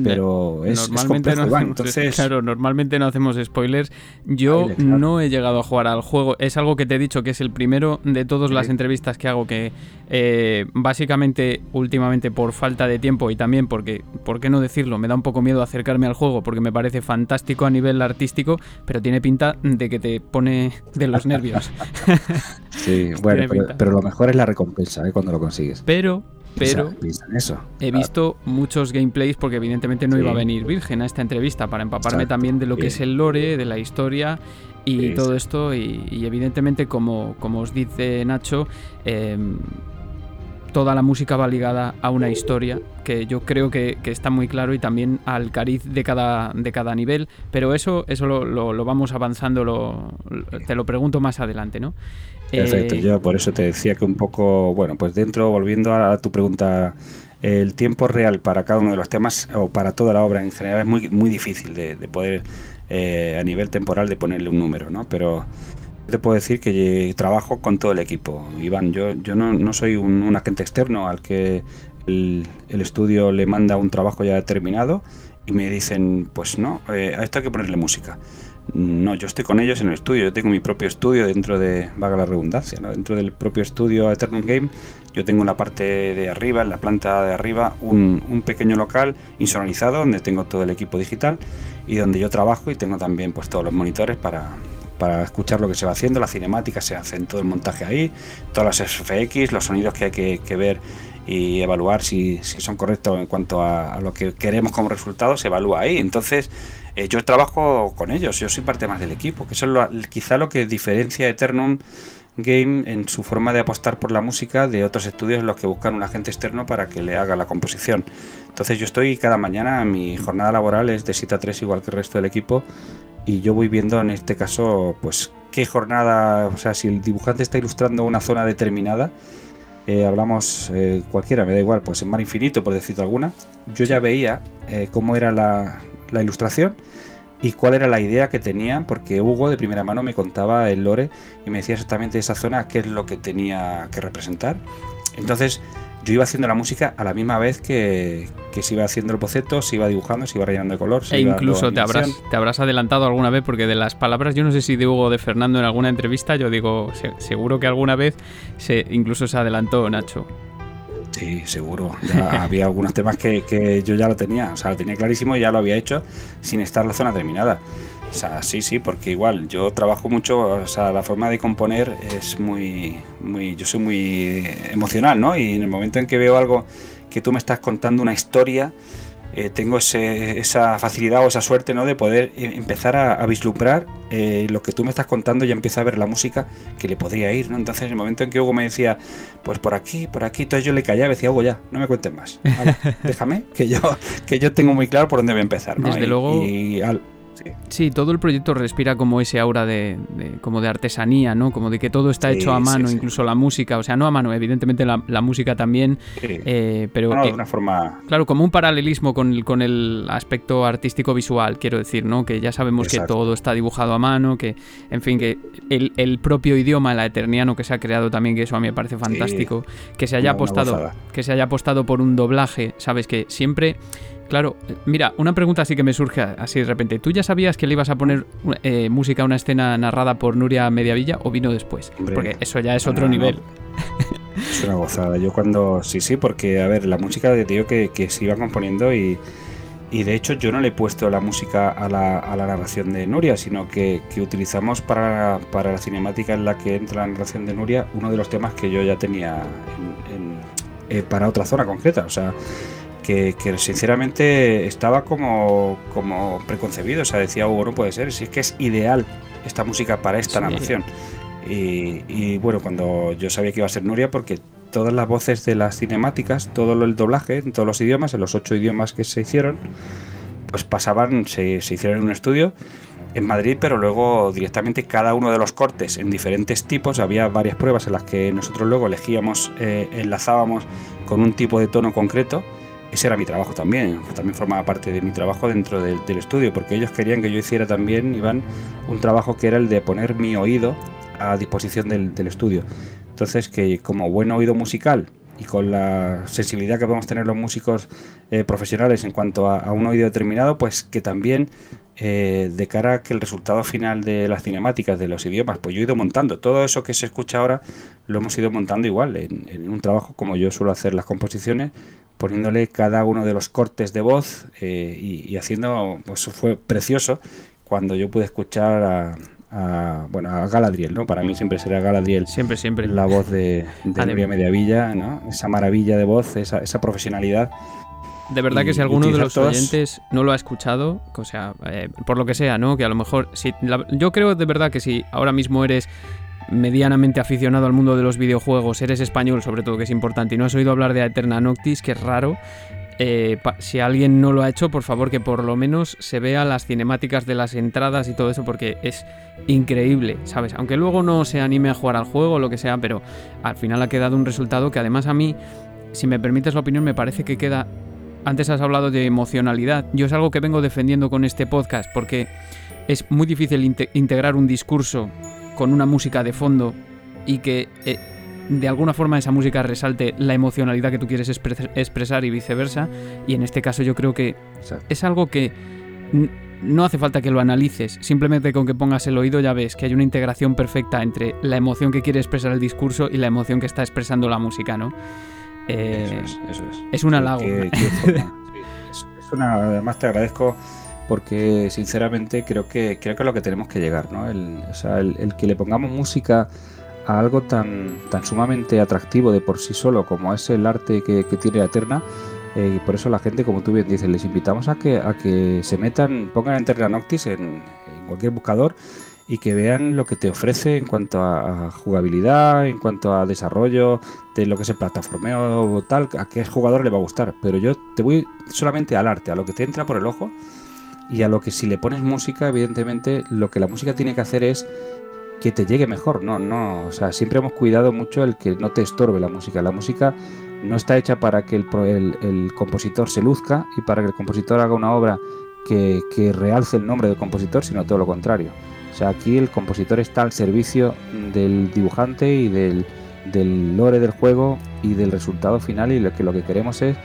pero es, normalmente no, entonces... Claro, normalmente no hacemos spoilers. Yo no he llegado a jugar al juego. Es algo que te he dicho que es el primero de todas las entrevistas que hago que eh, básicamente últimamente por falta de tiempo y también porque, ¿por qué no decirlo? Me da un poco miedo acercarme al juego porque me parece fantástico a nivel artístico, pero tiene pinta de que te pone de los nervios. sí, bueno, pero, lo mejor es la recompensa ¿eh? cuando lo consigues. Pero pero eso. he visto muchos gameplays porque evidentemente no iba a venir virgen a esta entrevista para empaparme también de lo que es el lore, de la historia y todo esto. Y, evidentemente como, como os dice Nacho em, toda la música va ligada a una historia que yo creo que, está muy claro y también al cariz de cada, de cada nivel, pero eso, eso lo, lo, vamos avanzando, lo, te lo pregunto más adelante, ¿no? Perfecto, eh, yo por eso te decía que un poco, bueno, pues dentro, volviendo a tu pregunta, el tiempo real para cada uno de los temas o para toda la obra en general es muy, muy difícil de, poder eh, a nivel temporal de ponerle un número, ¿no? Pero te puedo decir que trabajo con todo el equipo. Iván, yo, yo no, no soy un, agente externo al que el, estudio le manda un trabajo ya determinado y me dicen, pues no, eh, a esto hay que ponerle música. No, yo estoy con ellos en el estudio, yo tengo mi propio estudio dentro de, vaga la redundancia, dentro del propio estudio Eternal Game, yo tengo en la parte de arriba, en la planta de arriba, un, pequeño local insonorizado donde tengo todo el equipo digital y donde yo trabajo y tengo también pues todos los monitores para, para escuchar lo que se va haciendo, la cinemática se hace en todo el montaje ahí, todas las FX, los sonidos que hay que, ver y evaluar si, son correctos en cuanto a, a, lo que queremos como resultado, se evalúa ahí. Entonces, eh, yo trabajo con ellos, yo soy parte más del equipo, que eso es quizá lo que diferencia Eternum Game en su forma de apostar por la música de otros estudios en los que buscan un agente externo para que le haga la composición. Entonces yo estoy cada mañana, mi jornada laboral es de 7 a 3 igual que el resto del equipo y yo voy viendo en este caso pues qué jornada, o sea, si el dibujante está ilustrando una zona determinada, eh, hablamos eh, cualquiera, me da igual, pues en Mar Infinito, por decirte alguna, yo ya veía cómo era la, la, ilustración y cuál era la idea que tenían, porque Hugo de primera mano me contaba el lore y me decía exactamente esa zona qué es lo que tenía que representar. Entonces, yo iba haciendo la música a la misma vez que, se iba haciendo el boceto, se iba dibujando, se iba rellenando de color. e incluso te habrás, te habrás adelantado alguna vez, porque de las palabras, yo no sé si de Hugo o de Fernando en alguna entrevista, yo digo, seguro que alguna vez se, incluso se adelantó Nacho. Sí, seguro. había algunos temas que, que, yo ya lo tenía, o sea, lo tenía clarísimo y ya lo había hecho sin estar la zona terminada. O sea, sí, sí, porque igual yo trabajo mucho, o sea, la forma de componer es muy, muy, yo soy muy emocional, ¿no? Y en el momento en que veo algo que tú me estás contando una historia, eh, tengo esa facilidad o esa suerte, ¿no? De poder eh, empezar a, vislumbrar eh, lo que tú me estás contando y empiezo a ver la música que le podría ir, ¿no? Entonces, en el momento en que Hugo me decía, pues por aquí, por aquí, entonces yo le callaba y decía, Hugo, ya, no me cuentes más. déjame, que yo, que yo tengo muy claro por dónde voy a empezar, ¿no? Desde luego. Y Sí. todo el proyecto respira como ese aura de, como de artesanía, ¿no? Como de que todo está hecho a mano, incluso la música, o sea, no a mano, evidentemente la, música también, eh, pero de una forma claro, como un paralelismo con el, con el aspecto artístico visual, quiero decir, ¿no? Que ya sabemos que todo está dibujado a mano, que, en fin, que el, propio idioma, el eterniano que se ha creado también, que eso a mí me parece fantástico, que se haya apostado, que se haya apostado por un doblaje, sabes que siempre Claro, mira, una pregunta así que me surge así de repente. ¿Tú ya sabías que le ibas a poner eh, música a una escena narrada por Nuria Mediavilla o vino después? porque eso ya es otro nivel. Es una gozada. Yo cuando. Sí, sí, porque, a ver, la música de tío que, que se iba componiendo y. Y de hecho yo no le he puesto la música a la, a la narración de Nuria, sino que, que utilizamos para, para, la cinemática en la que entra la narración de Nuria uno de los temas que yo ya tenía en, eh, para otra zona concreta. O sea, que, sinceramente estaba como, como preconcebido. O sea, decía Hugo, no puede ser, si es que es ideal esta música para esta narración. Y, bueno, cuando yo sabía que iba a ser Nuria, porque todas las voces de las cinemáticas, todo el doblaje en todos los idiomas, en los ocho idiomas que se hicieron, pues pasaban, se, se hicieron en un estudio en Madrid, pero luego directamente cada uno de los cortes en diferentes tipos, había varias pruebas en las que nosotros luego elegíamos, eh, enlazábamos con un tipo de tono concreto ese era mi trabajo también, también formaba parte de mi trabajo dentro del, estudio, porque ellos querían que yo hiciera también, Iván, un trabajo que era el de poner mi oído a disposición del, estudio. Entonces, que como buen oído musical y con la sensibilidad que podemos tener los músicos eh, profesionales en cuanto a, un oído determinado, pues que también eh, de cara a que el resultado final de las cinemáticas, de los idiomas, pues yo he ido montando. Todo eso que se escucha ahora lo hemos ido montando igual, en, en un trabajo como yo suelo hacer las composiciones, poniéndole cada uno de los cortes de voz eh, y, haciendo, pues fue precioso cuando yo pude escuchar a, bueno, a Galadriel, ¿no? Para mí siempre será Galadriel. Siempre, siempre. La voz de, de Nuria Mediavilla, ¿no? Esa maravilla de voz, esa, esa profesionalidad. De verdad que si alguno de los oyentes no lo ha escuchado, o sea, eh, por lo que sea, ¿no? Que a lo mejor, si, yo creo de verdad que si ahora mismo eres medianamente aficionado al mundo de los videojuegos, eres español sobre todo, que es importante, y no has oído hablar de Eterna Noctis, que es raro, eh, si alguien no lo ha hecho, por favor que por lo menos se vea las cinemáticas de las entradas y todo eso, porque es increíble, ¿sabes? Aunque luego no se anime a jugar al juego o lo que sea, pero al final ha quedado un resultado que además a mí, si me permites la opinión, me parece que queda... Antes has hablado de emocionalidad, yo es algo que vengo defendiendo con este podcast, porque es muy difícil integrar un discurso con una música de fondo y que eh, de alguna forma esa música resalte la emocionalidad que tú quieres expresar y viceversa. Y en este caso yo creo que es algo que no hace falta que lo analices, simplemente con que pongas el oído ya ves que hay una integración perfecta entre la emoción que quiere expresar el discurso y la emoción que está expresando la música, ¿no? Eh, eso es, eso es. es un halago. es una, además te agradezco porque sinceramente creo que creo que es lo que tenemos que llegar, ¿no? El, o sea, el, que le pongamos música a algo tan, tan sumamente atractivo de por sí solo como es el arte que, tiene Eterna. Eh, y por eso la gente, como tú bien dices, les invitamos a que, se metan, pongan Eterna Noctis en, en cualquier buscador y que vean lo que te ofrece en cuanto a, jugabilidad, en cuanto a desarrollo de lo que es el plataformeo o tal, a qué jugador le va a gustar. Pero yo te voy solamente al arte, a lo que te entra por el ojo y a lo que si le pones música, evidentemente, lo que la música tiene que hacer es que te llegue mejor, no, no, o sea, siempre hemos cuidado mucho el que no te estorbe la música. La música no está hecha para que el, el, compositor se luzca y para que el compositor haga una obra que, que, realce el nombre del compositor, sino todo lo contrario. O sea, aquí el compositor está al servicio del dibujante y del, del lore del juego y del resultado final y lo que lo que queremos es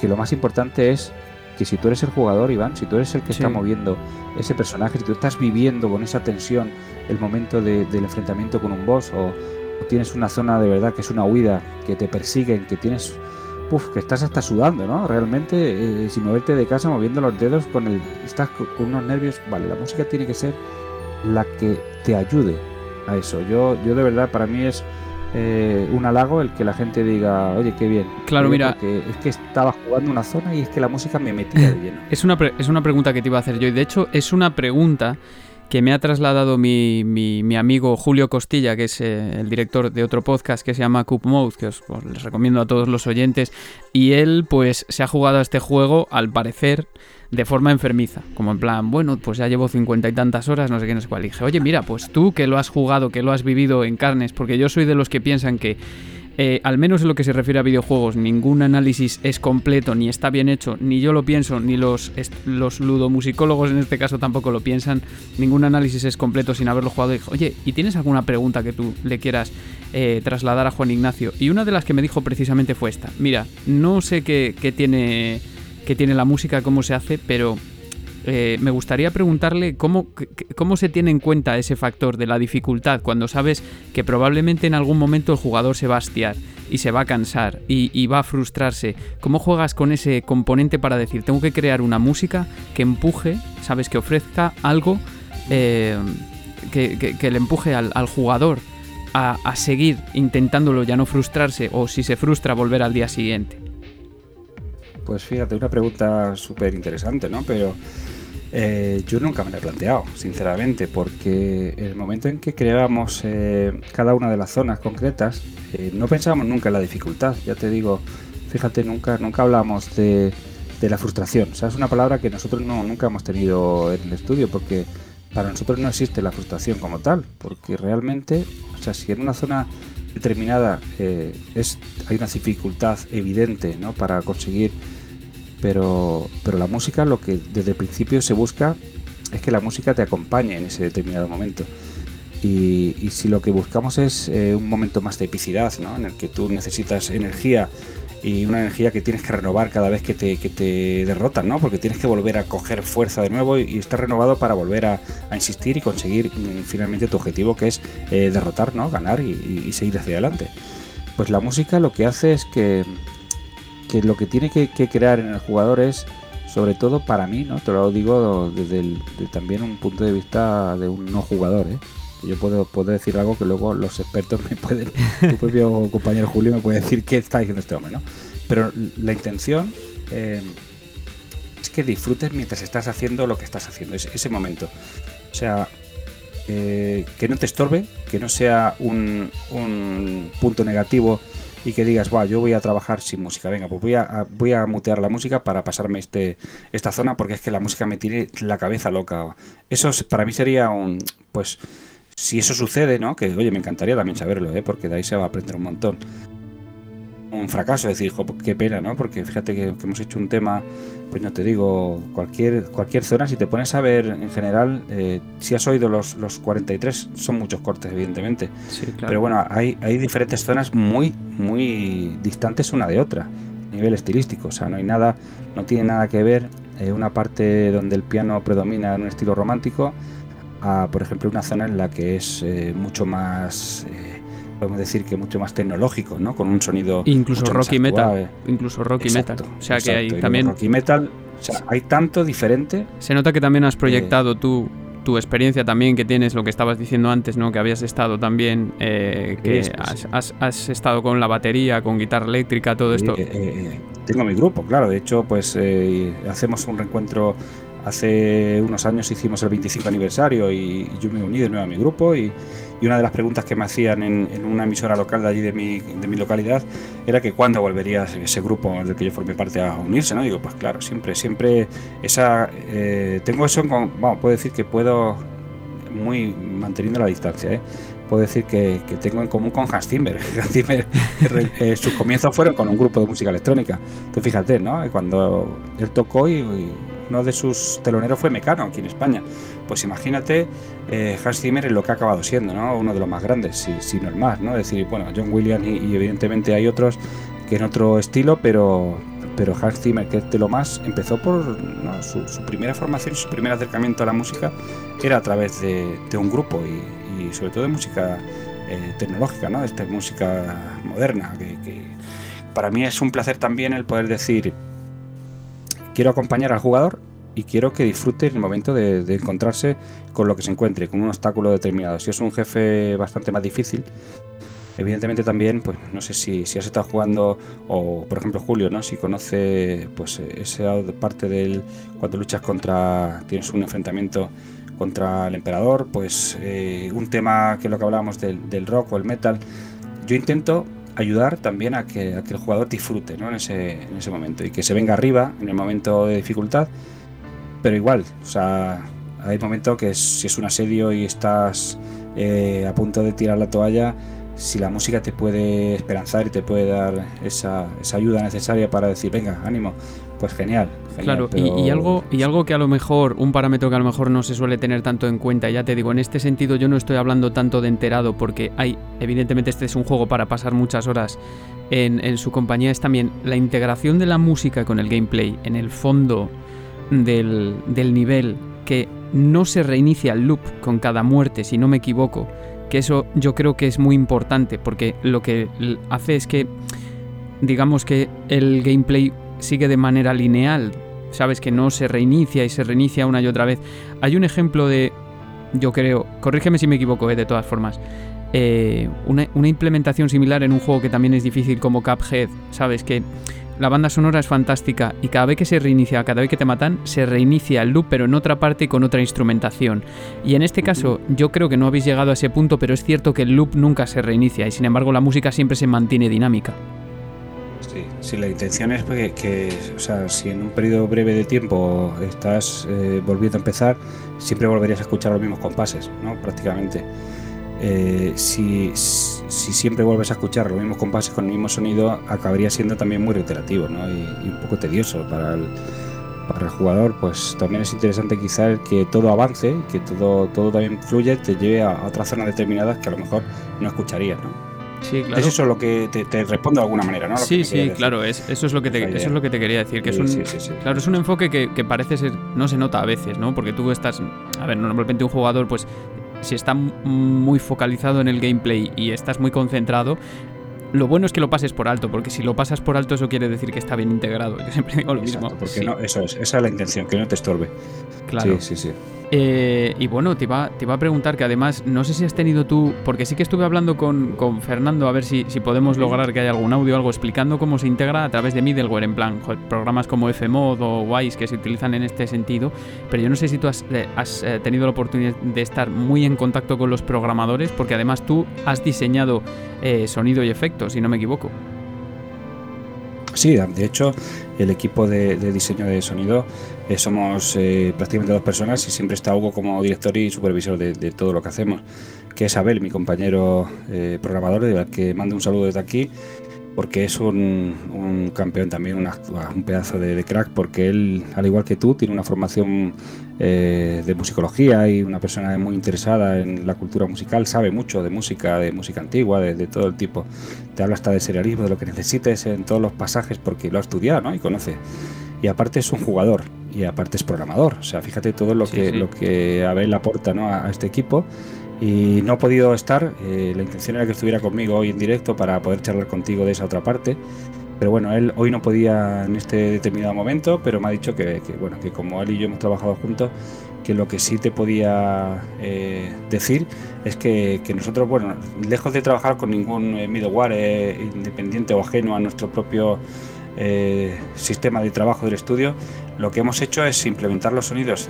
que lo más importante es que si tú eres el jugador, Iván, si tú eres el que está moviendo ese personaje, si tú estás viviendo con esa tensión el momento del enfrentamiento con un boss o, tienes una zona de verdad que es una huida, que te persiguen, que tienes... Uf, que estás hasta sudando, ¿no? Realmente, eh, sin moverte de casa, moviendo los dedos, con el, estás con, unos nervios. Vale, la música tiene que ser la que te ayude a eso. Yo, yo de verdad, para mí es eh, un halago el que la gente diga, oye, qué bien. Claro, mira. Es que estaba jugando una zona y es que la música me metía de lleno. Es una, es una pregunta que te iba a hacer yo y de hecho es una pregunta que me ha trasladado mi, mi, amigo Julio Costilla, que es eh, el director de otro podcast que se llama Coop Mode, que os, les recomiendo a todos los oyentes. Y él, pues, se ha jugado a este juego, al parecer, de forma enfermiza. Como en plan, bueno, pues ya llevo cincuenta y tantas horas, no sé qué, no sé cuál. dije, oye, mira, pues tú que lo has jugado, que lo has vivido en carnes, porque yo soy de los que piensan que eh, al menos en lo que se refiere a videojuegos, ningún análisis es completo, ni está bien hecho, ni yo lo pienso, ni los, los ludomusicólogos en este caso tampoco lo piensan. Ningún análisis es completo sin haberlo jugado. Y oye, ¿y tienes alguna pregunta que tú le quieras eh, trasladar a Juan Ignacio? Y una de las que me dijo precisamente fue esta. Mira, no sé qué, qué tiene, qué tiene la música, cómo se hace, pero eh, me gustaría preguntarle cómo, cómo se tiene en cuenta ese factor de la dificultad cuando sabes que probablemente en algún momento el jugador se va a hastiar y se va a cansar y, va a frustrarse. ¿Cómo juegas con ese componente para decir, tengo que crear una música que empuje, sabes, que ofrezca algo eh, que, le empuje al, jugador a, a seguir intentándolo, ya no frustrarse o si se frustra volver al día siguiente? Pues fíjate, una pregunta súper interesante, ¿no? Pero eh, yo nunca me la he planteado, sinceramente, porque el momento en que creábamos eh, cada una de las zonas concretas, eh, no pensábamos nunca en la dificultad. Ya te digo, fíjate, nunca, nunca hablamos de, la frustración. O sea, es una palabra que nosotros no, nunca hemos tenido en el estudio, porque para nosotros no existe la frustración como tal, porque realmente, o sea, si en una zona determinada es, hay una dificultad evidente ¿no? para conseguir pero, pero la música lo que desde el principio se busca es que la música te acompañe en ese determinado momento. Y, si lo que buscamos es eh, un momento más de epicidad, ¿no? en el que tú necesitas energía y una energía que tienes que renovar cada vez que te, que ¿no? porque tienes que volver a coger fuerza de nuevo y, estar renovado para volver a, insistir y conseguir mm, finalmente tu objetivo que es eh, derrotar, ¿no? ganar y seguir hacia adelante. Pues la música lo que hace es que que lo que tiene que, crear en el jugador es, sobre todo para mí, ¿no? Te lo digo desde también un punto de vista de un no jugador, ¿eh? Yo puedo, puedo decir algo que luego los expertos me pueden, tu propio compañero Julio me puede decir qué está diciendo este hombre, ¿no? Pero la intención eh, es que disfrutes mientras estás haciendo lo que estás haciendo, ese, ese momento. O sea, eh, que no te estorbe, que no sea un, un punto negativo y que digas, Buah, yo voy a trabajar sin música, venga, pues voy a, voy a mutear la música para pasarme este, esta zona porque es que la música me tiene la cabeza loca. Eso para mí sería un, pues, si eso sucede, ¿no? Que, oye, me encantaría también saberlo, ¿eh? Porque de ahí se va a aprender un montón un fracaso, decir, qué pena, ¿no? Porque fíjate que, hemos hecho un tema, pues no te digo, cualquier, cualquier zona, si te pones a ver en general, eh, si has oído los, los 43, son muchos cortes, evidentemente. Pero bueno, hay, hay diferentes zonas muy, muy distantes una de otra, a nivel estilístico, o sea, no hay nada, no tiene nada que ver eh, una parte donde el piano predomina en un estilo romántico, a, por ejemplo, una zona en la que es eh, mucho más podemos decir que mucho más tecnológico, ¿no? Con un sonido incluso rock y metal, incluso rock y metal. O sea que hay también rock y metal, o sea, hay tanto diferente. Se nota que también has proyectado tú tu experiencia también que tienes, lo que estabas diciendo antes, ¿no? Que habías estado también, eh, que has, estado con la batería, con guitarra eléctrica, todo esto. Eh, eh, tengo mi grupo, claro. De hecho, pues hacemos un reencuentro. Hace unos años hicimos el 25 aniversario y, yo me uní de nuevo a mi grupo y, una de las preguntas que me hacían en, una emisora local de allí de mi, de mi localidad era que cuándo volvería ese grupo del que yo formé parte a unirse, ¿no? Digo, pues claro, siempre, siempre esa... Eh, tengo eso, en, bueno, puedo decir que puedo muy manteniendo la distancia. ¿eh? Puedo decir que, tengo en común con Hans Zimmer. Hans Zimmer eh, sus comienzos fueron con un grupo de música electrónica. Tú fíjate, ¿no? Cuando él tocó y, uno de sus teloneros fue Mecano aquí en España. Pues imagínate eh, Hans Zimmer en lo que ha acabado siendo, ¿no? Uno de los más grandes, si, no el más, ¿no? Es decir, bueno, John Williams y, evidentemente hay otros que en otro estilo, pero, pero Hans Zimmer, que es de lo más, empezó por su, primera formación, su primer acercamiento a la música era a través de, un grupo y, sobre todo de música eh, tecnológica, ¿no? Esta música moderna, que, para mí es un placer también el poder decir, quiero acompañar al jugador y quiero que disfrute el momento de, encontrarse con lo que se encuentre, con un obstáculo determinado. Si es un jefe bastante más difícil, Evidentemente también, pues no sé si, si has estado jugando, o por ejemplo Julio, ¿no? Si conoce pues esa parte del cuando luchas contra, tienes un enfrentamiento contra el emperador, pues eh, un tema que es lo que hablábamos del, rock o el metal, yo intento ayudar también a que, a que el jugador disfrute ¿no? en, ese, en ese momento y que se venga arriba en el momento de dificultad, pero igual, o sea, hay momentos que si es un asedio y estás eh, a punto de tirar la toalla, si la música te puede esperanzar y te puede dar esa, esa ayuda necesaria para decir, venga, ánimo, pues genial. claro, y, algo, y algo que a lo mejor, un parámetro que a lo mejor no se suele tener tanto en cuenta, ya te digo, en este sentido yo no estoy hablando tanto de enterado, porque hay, evidentemente este es un juego para pasar muchas horas en, en su compañía, es también la integración de la música con el gameplay, en el fondo del, del nivel, que no se reinicia el loop con cada muerte, si no me equivoco, que eso yo creo que es muy importante porque lo que hace es que digamos que el gameplay sigue de manera lineal, sabes que no se reinicia y se reinicia una y otra vez. Hay un ejemplo de, yo creo, corrígeme si me equivoco, eh, de todas formas, eh, una, una implementación similar en un juego que también es difícil como Cuphead, sabes que la banda sonora es fantástica y cada vez que se reinicia, cada vez que te matan, se reinicia el loop pero en otra parte con otra instrumentación. Y en este caso yo creo que no habéis llegado a ese punto, pero es cierto que el loop nunca se reinicia y sin embargo la música siempre se mantiene dinámica. Sí la intención es que, o sea, si en un periodo breve de tiempo estás eh, volviendo a empezar, siempre volverías a escuchar los mismos compases, ¿no? Prácticamente. Eh, si, siempre vuelves a escuchar los mismos compases con el mismo sonido, acabaría siendo también muy reiterativo ¿no? y, un poco tedioso para el, jugador. Pues también es interesante quizá que todo avance, que todo, todo también fluya, te lleve a, otras zonas determinadas que a lo mejor no escucharías. ¿no? Sí, claro. Es eso lo que te, responde de alguna manera, ¿no? sí, sí, claro, es, eso, es lo que te, eso es lo que te quería decir, que es un, claro, es un enfoque que, que, parece ser, no se nota a veces, ¿no? Porque tú estás, a ver, normalmente un jugador pues si está muy focalizado en el gameplay y estás muy concentrado, lo bueno es que lo pases por alto, porque si lo pasas por alto eso quiere decir que está bien integrado. Yo siempre digo lo mismo. Porque no, eso es, esa es la intención, que no te estorbe. Claro. Sí, sí, sí. Eh, y bueno, te iba, te iba a preguntar que además, no sé si has tenido tú, porque sí que estuve hablando con, Fernando a ver si, si podemos lograr que haya algún audio o algo explicando cómo se integra a través de middleware, en plan, programas como Fmod o Wise que se utilizan en este sentido, pero yo no sé si tú has, eh, eh, tenido la oportunidad de estar muy en contacto con los programadores, porque además tú has diseñado sonido y si no me equivoco. Sí, de hecho, el equipo de, diseño de sonido eh, somos eh, prácticamente dos personas y siempre está Hugo como director y supervisor de, todo lo que hacemos, que es Abel, mi compañero eh, programador, al que mando un saludo desde aquí porque es un, campeón también, un pedazo de, crack, porque él, al igual que tú, tiene una formación eh, de musicología y una persona muy interesada en la cultura musical, sabe mucho de música, de música antigua, de, todo el tipo. Te habla hasta de serialismo, de lo que necesites en todos los pasajes, porque lo ha estudiado ¿no? y conoce. Y aparte es un jugador, y aparte es programador. O sea, fíjate todo lo que, lo que Abel aporta ¿no? a este equipo y no he podido estar. Eh, la intención era que estuviera conmigo hoy en directo para poder charlar contigo de esa otra parte. Pero bueno, él hoy no podía en este determinado momento, pero me ha dicho que, bueno, que como él y yo hemos trabajado juntos, que lo que sí te podía eh, decir es que, nosotros, bueno, lejos de trabajar con ningún eh, middleware independiente o ajeno a nuestro propio sistema de trabajo del estudio, lo que hemos hecho es implementar los sonidos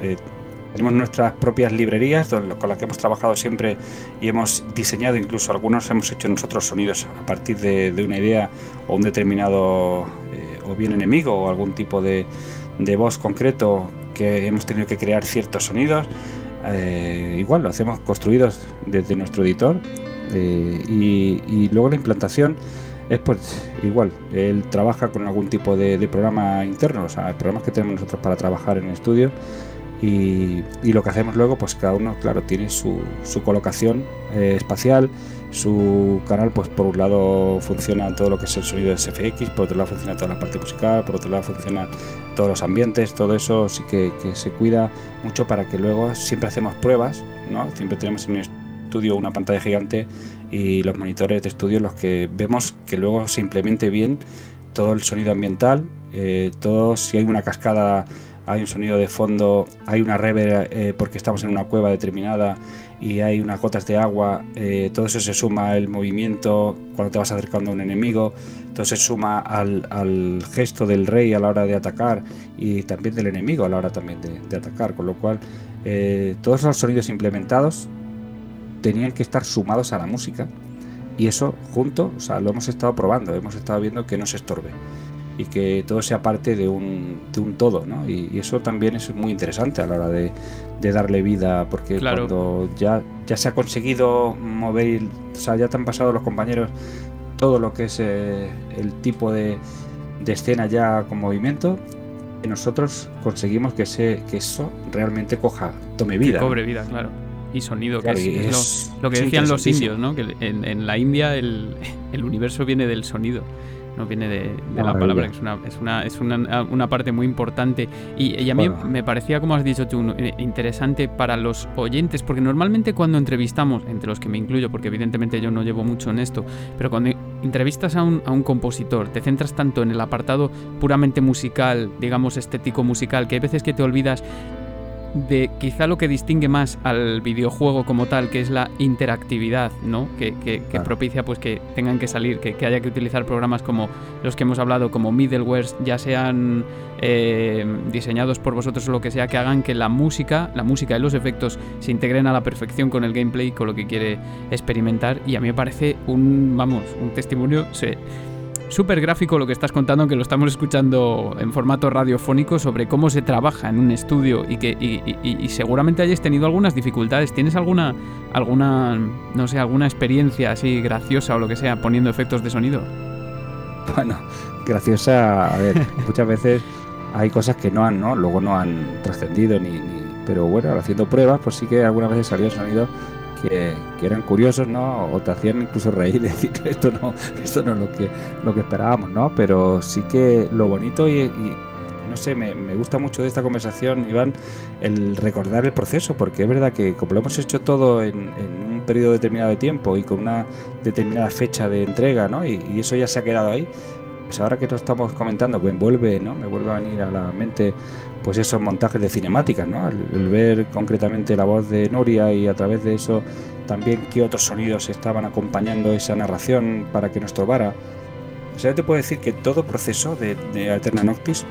tenemos nuestras propias librerías con las que hemos trabajado siempre y hemos diseñado, incluso algunos hemos hecho nosotros sonidos a partir de, una idea o un determinado eh, o bien enemigo o algún tipo de, voz concreto que hemos tenido que crear ciertos sonidos. eh, igual lo hacemos construidos desde nuestro editor eh, y, luego la implantación es pues igual, él trabaja con algún tipo de, programa interno, o sea, programas que tenemos nosotros para trabajar en el estudio y, lo que hacemos luego pues cada uno claro tiene su, colocación eh, espacial su canal pues por un lado funciona todo lo que es el sonido de SFX por otro lado funciona toda la parte musical por otro lado funciona todos los ambientes todo eso sí que, se cuida mucho para que luego siempre hacemos pruebas no siempre tenemos en estudio una pantalla gigante y los monitores de estudio los que vemos que luego se implemente bien todo el sonido ambiental, eh, todo si hay una cascada, hay un sonido de fondo, hay una reverb eh, porque estamos en una cueva determinada y hay unas gotas de agua, eh, todo eso se suma al movimiento cuando te vas acercando a un enemigo, todo se suma al, gesto del rey a la hora de atacar y también del enemigo a la hora también de, de atacar, con lo cual todos los sonidos implementados tenían que estar sumados a la música y eso junto, o sea, lo hemos estado probando, hemos estado viendo que no se estorbe y que todo sea parte de un, de un todo, ¿no? Y, eso también es muy interesante a la hora de, darle vida, porque cuando ya, ya se ha conseguido mover, o sea, ya te han pasado los compañeros todo lo que es eh, el tipo de, de, escena ya con movimiento, nosotros conseguimos que, se, que eso realmente coja, tome vida. cobre vida, claro y sonido, que es, lo, que decían los indios, ¿no? Que en, la India el, universo viene del sonido, no viene de, la palabra, es, una, es, una, es una, parte muy importante. Y, a mí me parecía, como has dicho tú, eh, interesante para los oyentes, porque normalmente cuando entrevistamos, entre los que me incluyo, porque evidentemente yo no llevo mucho en esto, pero cuando entrevistas a un, a un compositor, te centras tanto en el apartado puramente musical, digamos estético musical, que hay veces que te olvidas de quizá lo que distingue más al videojuego como tal, que es la interactividad, ¿no? Que, propicia pues que tengan que salir, que, haya que utilizar programas como los que hemos hablado, como middlewares, ya sean eh, diseñados por vosotros o lo que sea, que hagan que la música, la música y los efectos se integren a la perfección con el gameplay, con lo que quiere experimentar. Y a mí me parece un, vamos, un testimonio súper gráfico lo que estás contando, que lo estamos escuchando en formato radiofónico sobre cómo se trabaja en un estudio y que y, seguramente hayas tenido algunas dificultades. ¿Tienes alguna, alguna, no sé, alguna experiencia así graciosa o lo que sea poniendo efectos de sonido? Bueno, graciosa, a ver, muchas veces hay cosas que no han, ¿no? Luego no han trascendido ni, pero bueno, haciendo pruebas, pues sí que algunas veces salió el sonido que, eran curiosos, ¿no? O te hacían incluso reír, decir que esto no, esto no es lo que, lo que esperábamos, ¿no? Pero sí que lo bonito y, no sé, me, gusta mucho de esta conversación, Iván, el recordar el proceso, porque es verdad que como lo hemos hecho todo en, un periodo determinado de tiempo y con una determinada fecha de entrega, ¿no? Y, y eso ya se ha quedado ahí. Pues ahora que lo estamos comentando, me vuelve, ¿no? Me vuelve a venir a la mente pues esos montajes de cinemáticas, ¿no? El, ver concretamente la voz de Noria y a través de eso también qué otros sonidos estaban acompañando esa narración para que nos estorbara. O sea, te puedo decir que todo proceso de, de Eterna Noctis,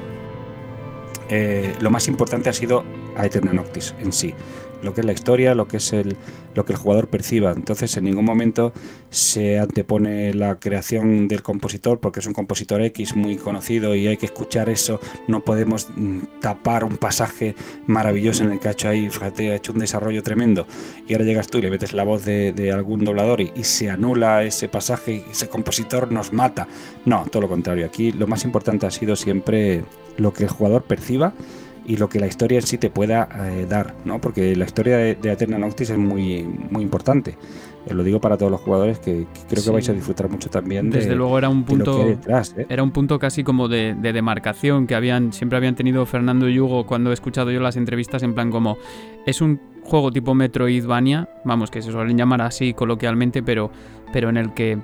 eh, lo más importante ha sido a Eterna Noctis en sí lo que es la historia, lo que es el, lo que el jugador perciba. Entonces, en ningún momento se antepone la creación del compositor, porque es un compositor X muy conocido y hay que escuchar eso. No podemos mm, tapar un pasaje maravilloso en el que ha hecho ahí, fíjate, ha hecho un desarrollo tremendo. Y ahora llegas tú y le metes la voz de, algún doblador y, y, se anula ese pasaje y ese compositor nos mata. No, todo lo contrario. Aquí lo más importante ha sido siempre lo que el jugador perciba y lo que la historia en sí te pueda eh, dar, ¿no? Porque la historia de, de Eterna Noctis es muy, muy importante. Eh, lo digo para todos los jugadores que, creo que vais a disfrutar mucho también. Desde luego era un punto, ¿eh? era un punto casi como de, demarcación que habían siempre habían tenido Fernando y Hugo cuando he escuchado yo las entrevistas en plan como es un juego tipo Metroidvania, vamos que se suelen llamar así coloquialmente, pero pero en el que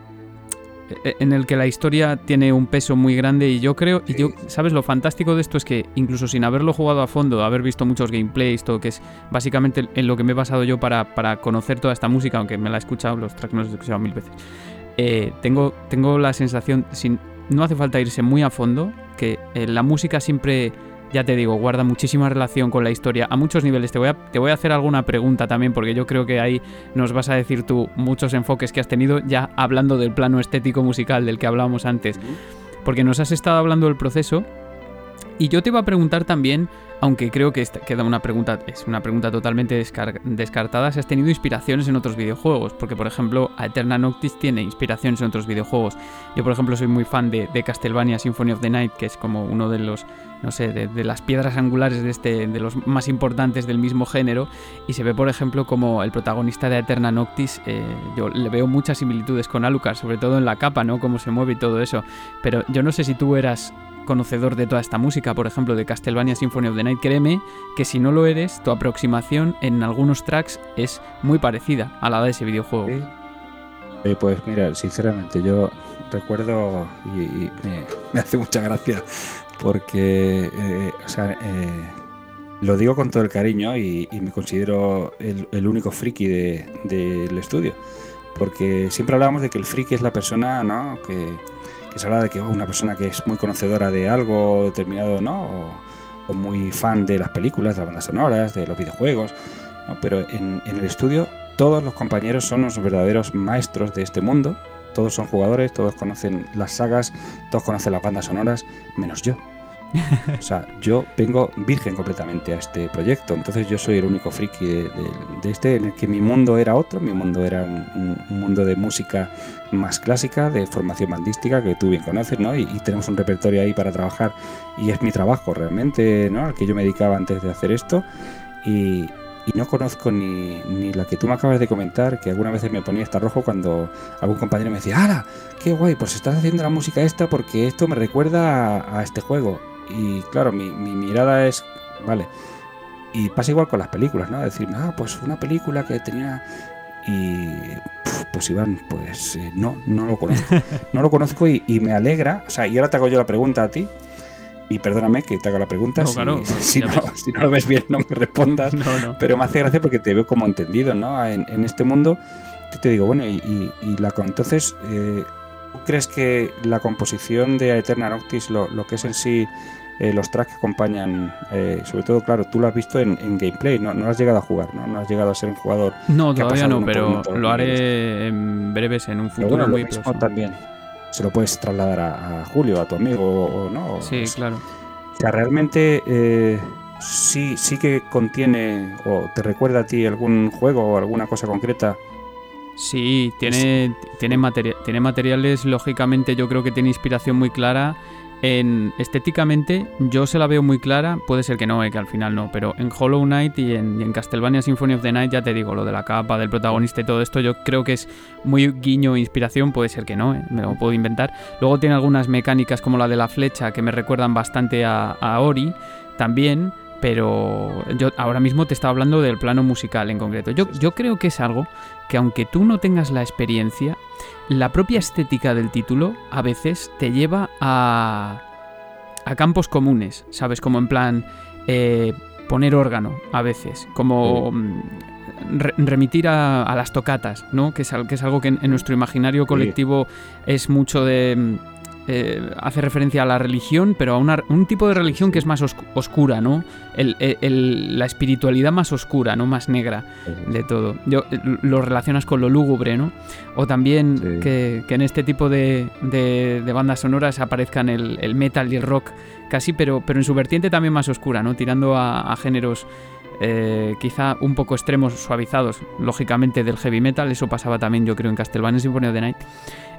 en el que la historia tiene un peso muy grande y yo creo, y yo, ¿sabes? Lo fantástico de esto es que incluso sin haberlo jugado a fondo, haber visto muchos gameplays, todo que es básicamente en lo que me he basado yo para, para conocer toda esta música, aunque me la he escuchado, los tracks me los he escuchado mil veces, eh, tengo, tengo la sensación, sin, no hace falta irse muy a fondo, que eh, la música siempre ya te digo, guarda muchísima relación con la historia a muchos niveles. Te voy a, te voy a hacer alguna pregunta también, porque yo creo que ahí nos vas a decir tú muchos enfoques que has tenido ya hablando del plano estético musical del que hablábamos antes. Porque nos has estado hablando del proceso. Y yo te iba a preguntar también aunque creo que queda una pregunta, es una pregunta totalmente descartada, si has tenido inspiraciones en otros videojuegos, porque por ejemplo Eterna Noctis tiene inspiraciones en otros videojuegos. Yo por ejemplo soy muy fan de, de Castlevania Symphony of the Night, que es como uno de los no sé, de, las piedras angulares de este, de los más importantes del mismo género, y se ve, por ejemplo, como el protagonista de Eterna Noctis, eh, yo le veo muchas similitudes con Alucard, sobre todo en la capa, ¿no? Cómo se mueve y todo eso. Pero yo no sé si tú eras conocedor de toda esta música, por ejemplo, de Castlevania Symphony of the Night, créeme que si no lo eres, tu aproximación en algunos tracks es muy parecida a la de ese videojuego. Eh, pues mira, sinceramente, yo recuerdo y, me, hace mucha gracia porque, eh, o sea, eh, lo digo con todo el cariño y, me considero el, único friki del estudio. Porque siempre hablábamos de que el friki es la persona ¿no? que, se habla de que oh, una persona que es muy conocedora de algo determinado, ¿no? O, muy fan de las películas, de las bandas sonoras, de los videojuegos. Pero en, en el estudio todos los compañeros son los verdaderos maestros de este mundo todos son jugadores, todos conocen las sagas, todos conocen las bandas sonoras, menos yo. O sea, yo vengo virgen completamente a este proyecto, entonces yo soy el único friki de, este, en el que mi mundo era otro, mi mundo era un, mundo de música más clásica, de formación bandística, que tú bien conoces, ¿no? Y, y, tenemos un repertorio ahí para trabajar, y es mi trabajo realmente, ¿no? Al que yo me dedicaba antes de hacer esto, y, y no conozco ni, ni, la que tú me acabas de comentar, que alguna vez me ponía hasta rojo cuando algún compañero me decía, ¡Hala! ¡Qué guay! Pues estás haciendo la música esta porque esto me recuerda a, este juego. Y claro, mi, mirada es, vale. Y pasa igual con las películas, ¿no? Decir, ah, pues una película que tenía... Y pues Iván, pues eh, no, no lo conozco. No lo conozco y, y me alegra. O sea, y ahora te hago yo la pregunta a ti y perdóname que te haga la pregunta, si, no, si, no, lo ves bien no me respondas, pero me hace gracia porque te veo como entendido ¿no? en, este mundo. Yo te digo, bueno, y, la, entonces, eh, ¿tú crees que la composición de Eterna Noctis, lo, que es en sí eh, los tracks que acompañan, eh, sobre todo, claro, tú lo has visto en, gameplay, ¿no? no has llegado a jugar, ¿no? No has llegado a ser un jugador. No, todavía no, pero lo haré en breves, en un futuro muy próximo. también se lo puedes trasladar a, Julio, a tu amigo o, no. Sí, claro. O sea, realmente eh, sí, sí que contiene o te recuerda a ti algún juego o alguna cosa concreta. Sí, tiene, tiene, tiene materiales, lógicamente yo creo que tiene inspiración muy clara en, estéticamente, yo se la veo muy clara, puede ser que no, eh, que al final no, pero en Hollow Knight y en, Castlevania Symphony of the Night, ya te digo, lo de la capa, del protagonista y todo esto, yo creo que es muy guiño, inspiración, puede ser que no, eh, me lo puedo inventar. Luego tiene algunas mecánicas como la de la flecha que me recuerdan bastante a Ori, también, pero yo ahora mismo te estaba hablando del plano musical en concreto. Yo, yo creo que es algo que aunque tú no tengas la experiencia, la propia estética del título a veces te lleva a, a campos comunes, ¿sabes? Como en plan eh, poner órgano a veces, como... Mm, remitir a, las tocatas, ¿no? Que es, que es algo que en, nuestro imaginario colectivo es mucho de mm, eh, hace referencia a la religión, pero a un tipo de religión que es más oscura, ¿no? la espiritualidad más oscura, ¿no? Más negra de todo. Yo, eh, lo relacionas con lo lúgubre, ¿no? O también que, en este tipo de, bandas sonoras aparezcan el, metal y el rock casi, pero, pero en su vertiente también más oscura, ¿no? Tirando a, géneros eh, quizá un poco extremos, suavizados, lógicamente, del heavy metal. Eso pasaba también, yo creo, en Castlevania Symphony of the Night.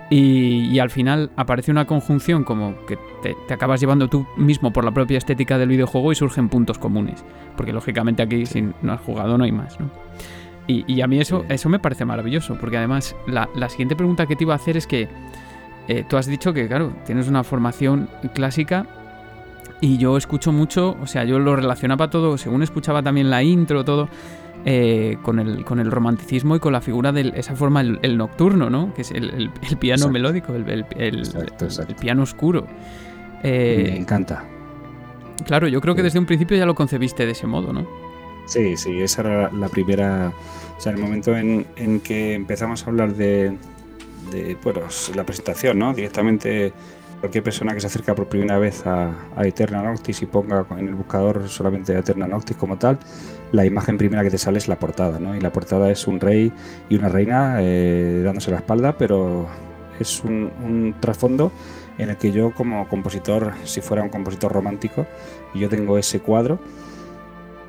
Y, al final aparece una conjunción como que te, acabas llevando tú mismo por la propia estética del videojuego y surgen puntos comunes. Porque lógicamente aquí si no has jugado no hay más, ¿no? Y, a mí eso, eso me parece maravilloso, porque además la, siguiente pregunta que te iba a hacer es que eh, tú has dicho que, claro, tienes una formación clásica y yo escucho mucho, o sea, yo lo relacionaba todo, según escuchaba también la intro, todo, eh, con, el, con el romanticismo y con la figura de esa forma, el, nocturno, ¿no? Que es el, piano melódico, el, piano oscuro. Eh, Me encanta. Claro, yo creo que desde un principio ya lo concebiste de ese modo, ¿no? Sí, sí, esa era la primera. O sea, el momento en, en que empezamos a hablar de, de bueno, la presentación, ¿no? Directamente cualquier persona que se acerca por primera vez a, a Eterna Noctis y ponga en el buscador solamente Eterna Noctis como tal, la imagen primera que te sale es la portada, ¿no? Y la portada es un rey y una reina eh, dándose la espalda, pero es un, trasfondo en el que yo como compositor, si fuera un compositor romántico, y yo tengo ese cuadro,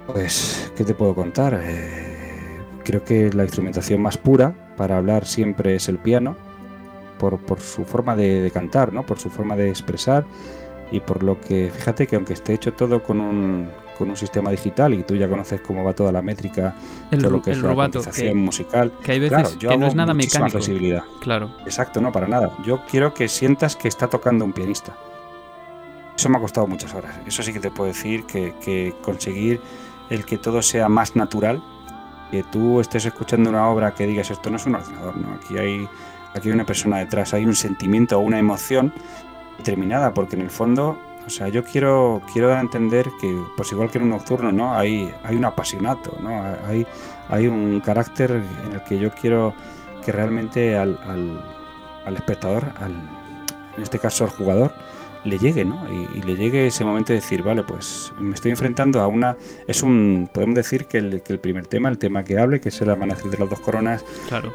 pues, ¿qué te puedo contar? Eh, creo que la instrumentación más pura para hablar siempre es el piano, por, su forma de, cantar, ¿no? por su forma de expresar y por lo que, fíjate que aunque esté hecho todo con un, con un sistema digital y tú ya conoces cómo va toda la métrica, el, todo lo que es la musical. Que hay veces que no es nada mecánico. Flexibilidad. Claro. Exacto, no, para nada. Yo quiero que sientas que está tocando un pianista. Eso me ha costado muchas horas. Eso sí que te puedo decir que, conseguir el que todo sea más natural, que tú estés escuchando una obra que digas esto no es un ordenador, ¿no? Aquí hay, aquí hay una persona detrás, hay un sentimiento o una emoción determinada, porque en el fondo o sea, yo quiero, quiero dar a entender que, pues igual que en un nocturno, ¿no? Hay, hay un apasionato, ¿no? Hay, hay un carácter en el que yo quiero que realmente al, al, al espectador, al, en este caso al jugador, le llegue, ¿no? Y, le llegue ese momento de decir, vale, pues me estoy enfrentando a una... Es un... Podemos decir que el, que el primer tema, el tema que hable, que es el amanecer de las dos coronas,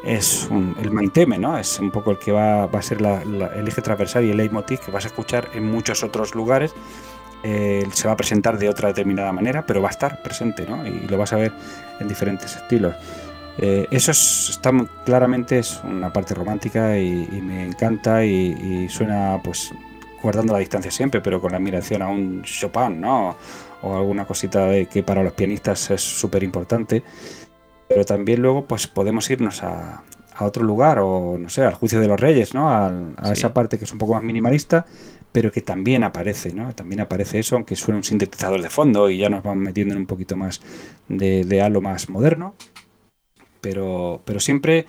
es un, el mainteme, ¿no? Es un poco el que va, va a ser el eje transversal y el leitmotiv que vas a escuchar en muchos otros lugares. Eh, se va a presentar de otra determinada manera, pero va a estar presente, ¿no? Y lo vas a ver en diferentes estilos. Eh, eso está claramente es una parte romántica y, me encanta y, y, suena pues guardando la distancia siempre, pero con la admiración a un Chopin, ¿no? O alguna cosita de, que para los pianistas es súper importante. Pero también luego pues podemos irnos a, a, otro lugar, o no sé, al juicio de los reyes, ¿no? A, esa parte que es un poco más minimalista, pero que también aparece, ¿no? También aparece eso, aunque suene un sintetizador de fondo y ya nos vamos metiendo en un poquito más de, de halo más moderno. Pero, pero siempre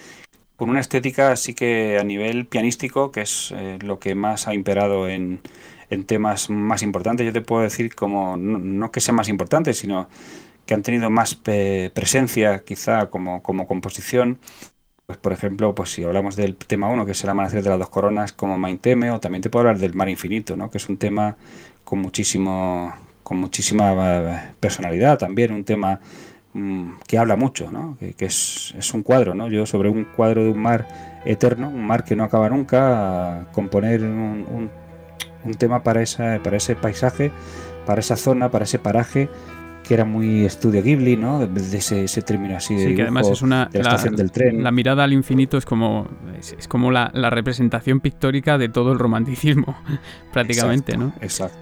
con una estética así que a nivel pianístico, que es eh, lo que más ha imperado en, en, temas más importantes, yo te puedo decir como, no, que sea más importantes, sino que han tenido más presencia quizá como, como composición. Pues por ejemplo, pues si hablamos del tema 1, que es el amanecer de las dos coronas, como Mainteme, o también te puedo hablar del mar infinito, ¿no? que es un tema con muchísimo con muchísima eh, personalidad también, un tema que habla mucho, ¿no? que, es, es, un cuadro, ¿no? yo sobre un cuadro de un mar eterno, un mar que no acaba nunca, componer un, un, tema para, esa, para ese paisaje, para esa zona, para ese paraje que era muy estudio Ghibli, ¿no? De ese, ese término así de, sí, que además es una, la, estación del tren. La mirada al infinito es como, es, como la, la, representación pictórica de todo el romanticismo, prácticamente, ¿no? Exacto.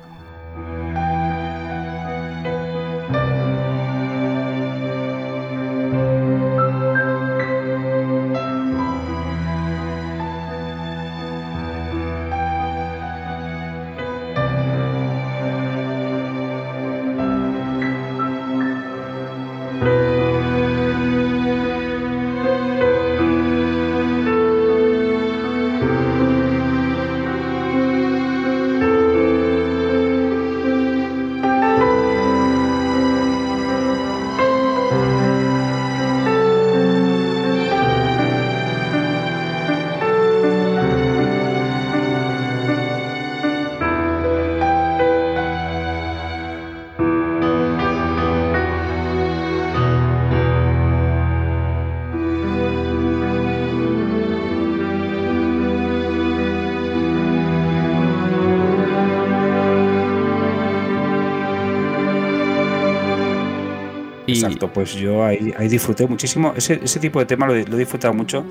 Exacto, pues yo ahí, ahí disfruté muchísimo. Ese, ese, tipo de tema lo, he disfrutado mucho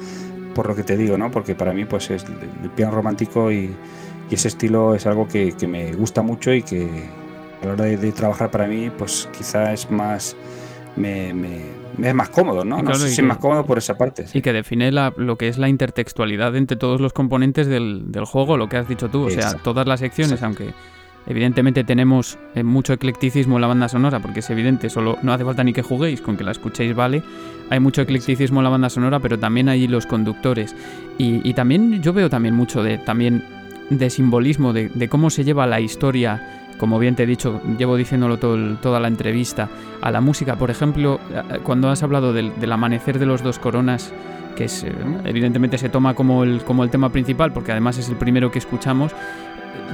por lo que te digo, ¿no? Porque para mí pues es el piano romántico y, ese estilo es algo que, me gusta mucho y que a la hora de, trabajar para mí pues quizá es más... Me, es más cómodo, ¿no? no sé si es más cómodo por esa parte. Y que define lo que es la intertextualidad entre todos los componentes del, juego, lo que has dicho tú. O sea, todas las secciones, aunque Evidentemente tenemos eh, mucho eclecticismo en la banda sonora, porque es evidente, solo no hace falta ni que juguéis, con que la escuchéis vale. Hay mucho eclecticismo en la banda sonora, pero también hay los conductores. Y, también yo veo también mucho de, también de simbolismo, de, cómo se lleva la historia, como bien te he dicho, llevo diciéndolo todo toda la entrevista, a la música. Por ejemplo, eh, cuando has hablado del, amanecer de los dos coronas, que es, eh, evidentemente se toma como el, como el tema principal, porque además es el primero que escuchamos,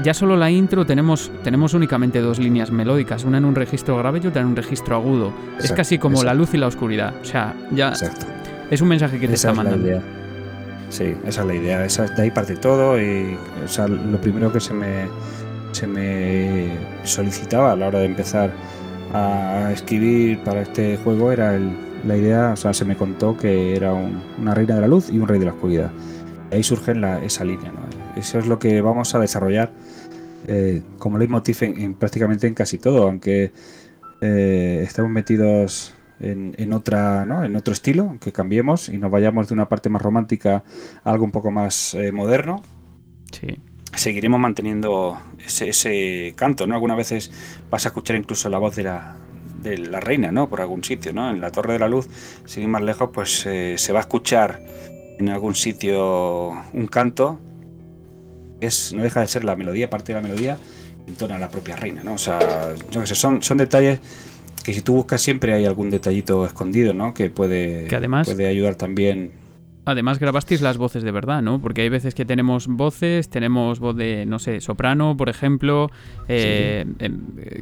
ya solo la intro tenemos, tenemos únicamente dos líneas melódicas, una en un registro grave y otra en un registro agudo. es casi como la luz y la oscuridad. O sea, ya es un mensaje que te está mandando. sí, esa es la idea. Esa, de ahí parte todo. Y, o sea, lo primero que se me, se me solicitaba a la hora de empezar a escribir para este juego era la idea, o sea, se me contó que era una reina de la luz y un rey de la oscuridad. ahí surge la, esa línea. Eso es lo que vamos a desarrollar eh, como leitmotiv en, prácticamente en casi todo, aunque eh, estamos metidos en, otra, ¿no? en otro estilo, que cambiemos y nos vayamos de una parte más romántica a algo un poco más eh, moderno. Sí. Seguiremos manteniendo ese, ese, canto, ¿no? Algunas veces vas a escuchar incluso la voz de la, de la reina, ¿no? Por algún sitio, ¿no? En la Torre de la Luz, sin más lejos, pues eh, se va a escuchar en algún sitio un canto. Es, no deja de ser la melodía, parte de la melodía, entona la propia reina, ¿no? O sea, yo sé, son, son detalles que si tú buscas siempre hay algún detallito escondido, ¿no? Que puede, puede ayudar también. Además grabasteis las voces de verdad, ¿no? Porque hay veces que tenemos voces, tenemos voz de, no sé, soprano, por ejemplo. Eh,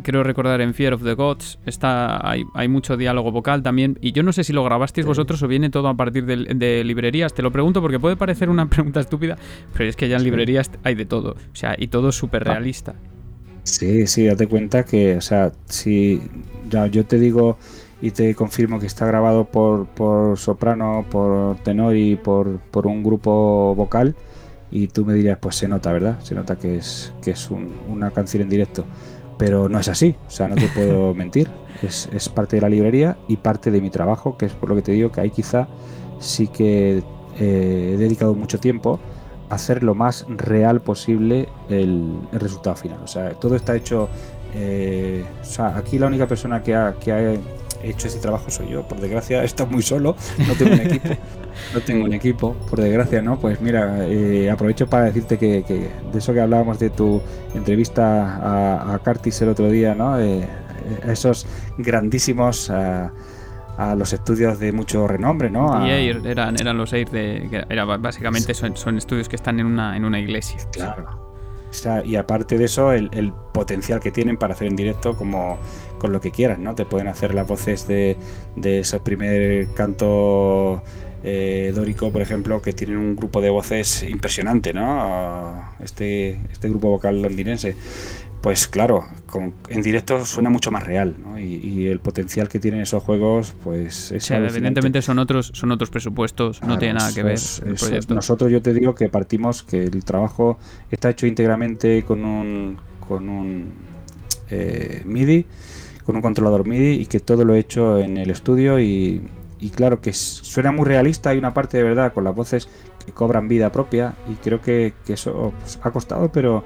creo recordar en Fear of the Gods está, hay, hay, mucho diálogo vocal también. Y yo no sé si lo grabasteis vosotros o viene todo a partir de, librerías. Te lo pregunto porque puede parecer una pregunta estúpida, pero es que ya en librerías hay de todo. O sea, y todo súper ah. realista. Sí, sí, date cuenta que, o sea, si ya yo te digo y te confirmo que está grabado por, por soprano, por tenor y por, por, un grupo vocal, y tú me dirías, pues se nota, ¿verdad? Se nota que es, que es una canción en directo. Pero no es así, o sea, no te puedo mentir. Es, es parte de la librería y parte de mi trabajo, que es por lo que te digo que ahí quizá sí que eh, he dedicado mucho tiempo hacer lo más real posible el, resultado final. O sea, todo está hecho. Eh, o sea, aquí la única persona que ha, que ha hecho ese trabajo soy yo. Por desgracia, estoy muy solo, no tengo un equipo. No tengo un equipo, por desgracia, ¿no? Pues mira, eh, aprovecho para decirte que, de eso que hablábamos de tu entrevista a, a Curtis el otro día, ¿no? Eh, esos grandísimos a los estudios de mucho renombre, ¿no? Y eran, eran los Air de. era, básicamente son, son, estudios que están en una, en una iglesia. Claro. Y aparte de eso, el, potencial que tienen para hacer en directo como con lo que quieran, ¿no? Te pueden hacer las voces de, de ese primer canto eh, dórico, por ejemplo, que tienen un grupo de voces impresionante, ¿no? Este, este grupo vocal londinense pues claro, en directo suena mucho más real, ¿no? y, el potencial que tienen esos juegos, pues es evidentemente son otros, son otros presupuestos, no tiene nada que ver. nosotros yo te digo que partimos que el trabajo está hecho íntegramente con un, con un eh, MIDI, con un controlador MIDI y que todo lo he hecho en el estudio y, claro que suena muy realista, hay una parte de verdad con las voces que cobran vida propia y creo que, eso pues, ha costado, pero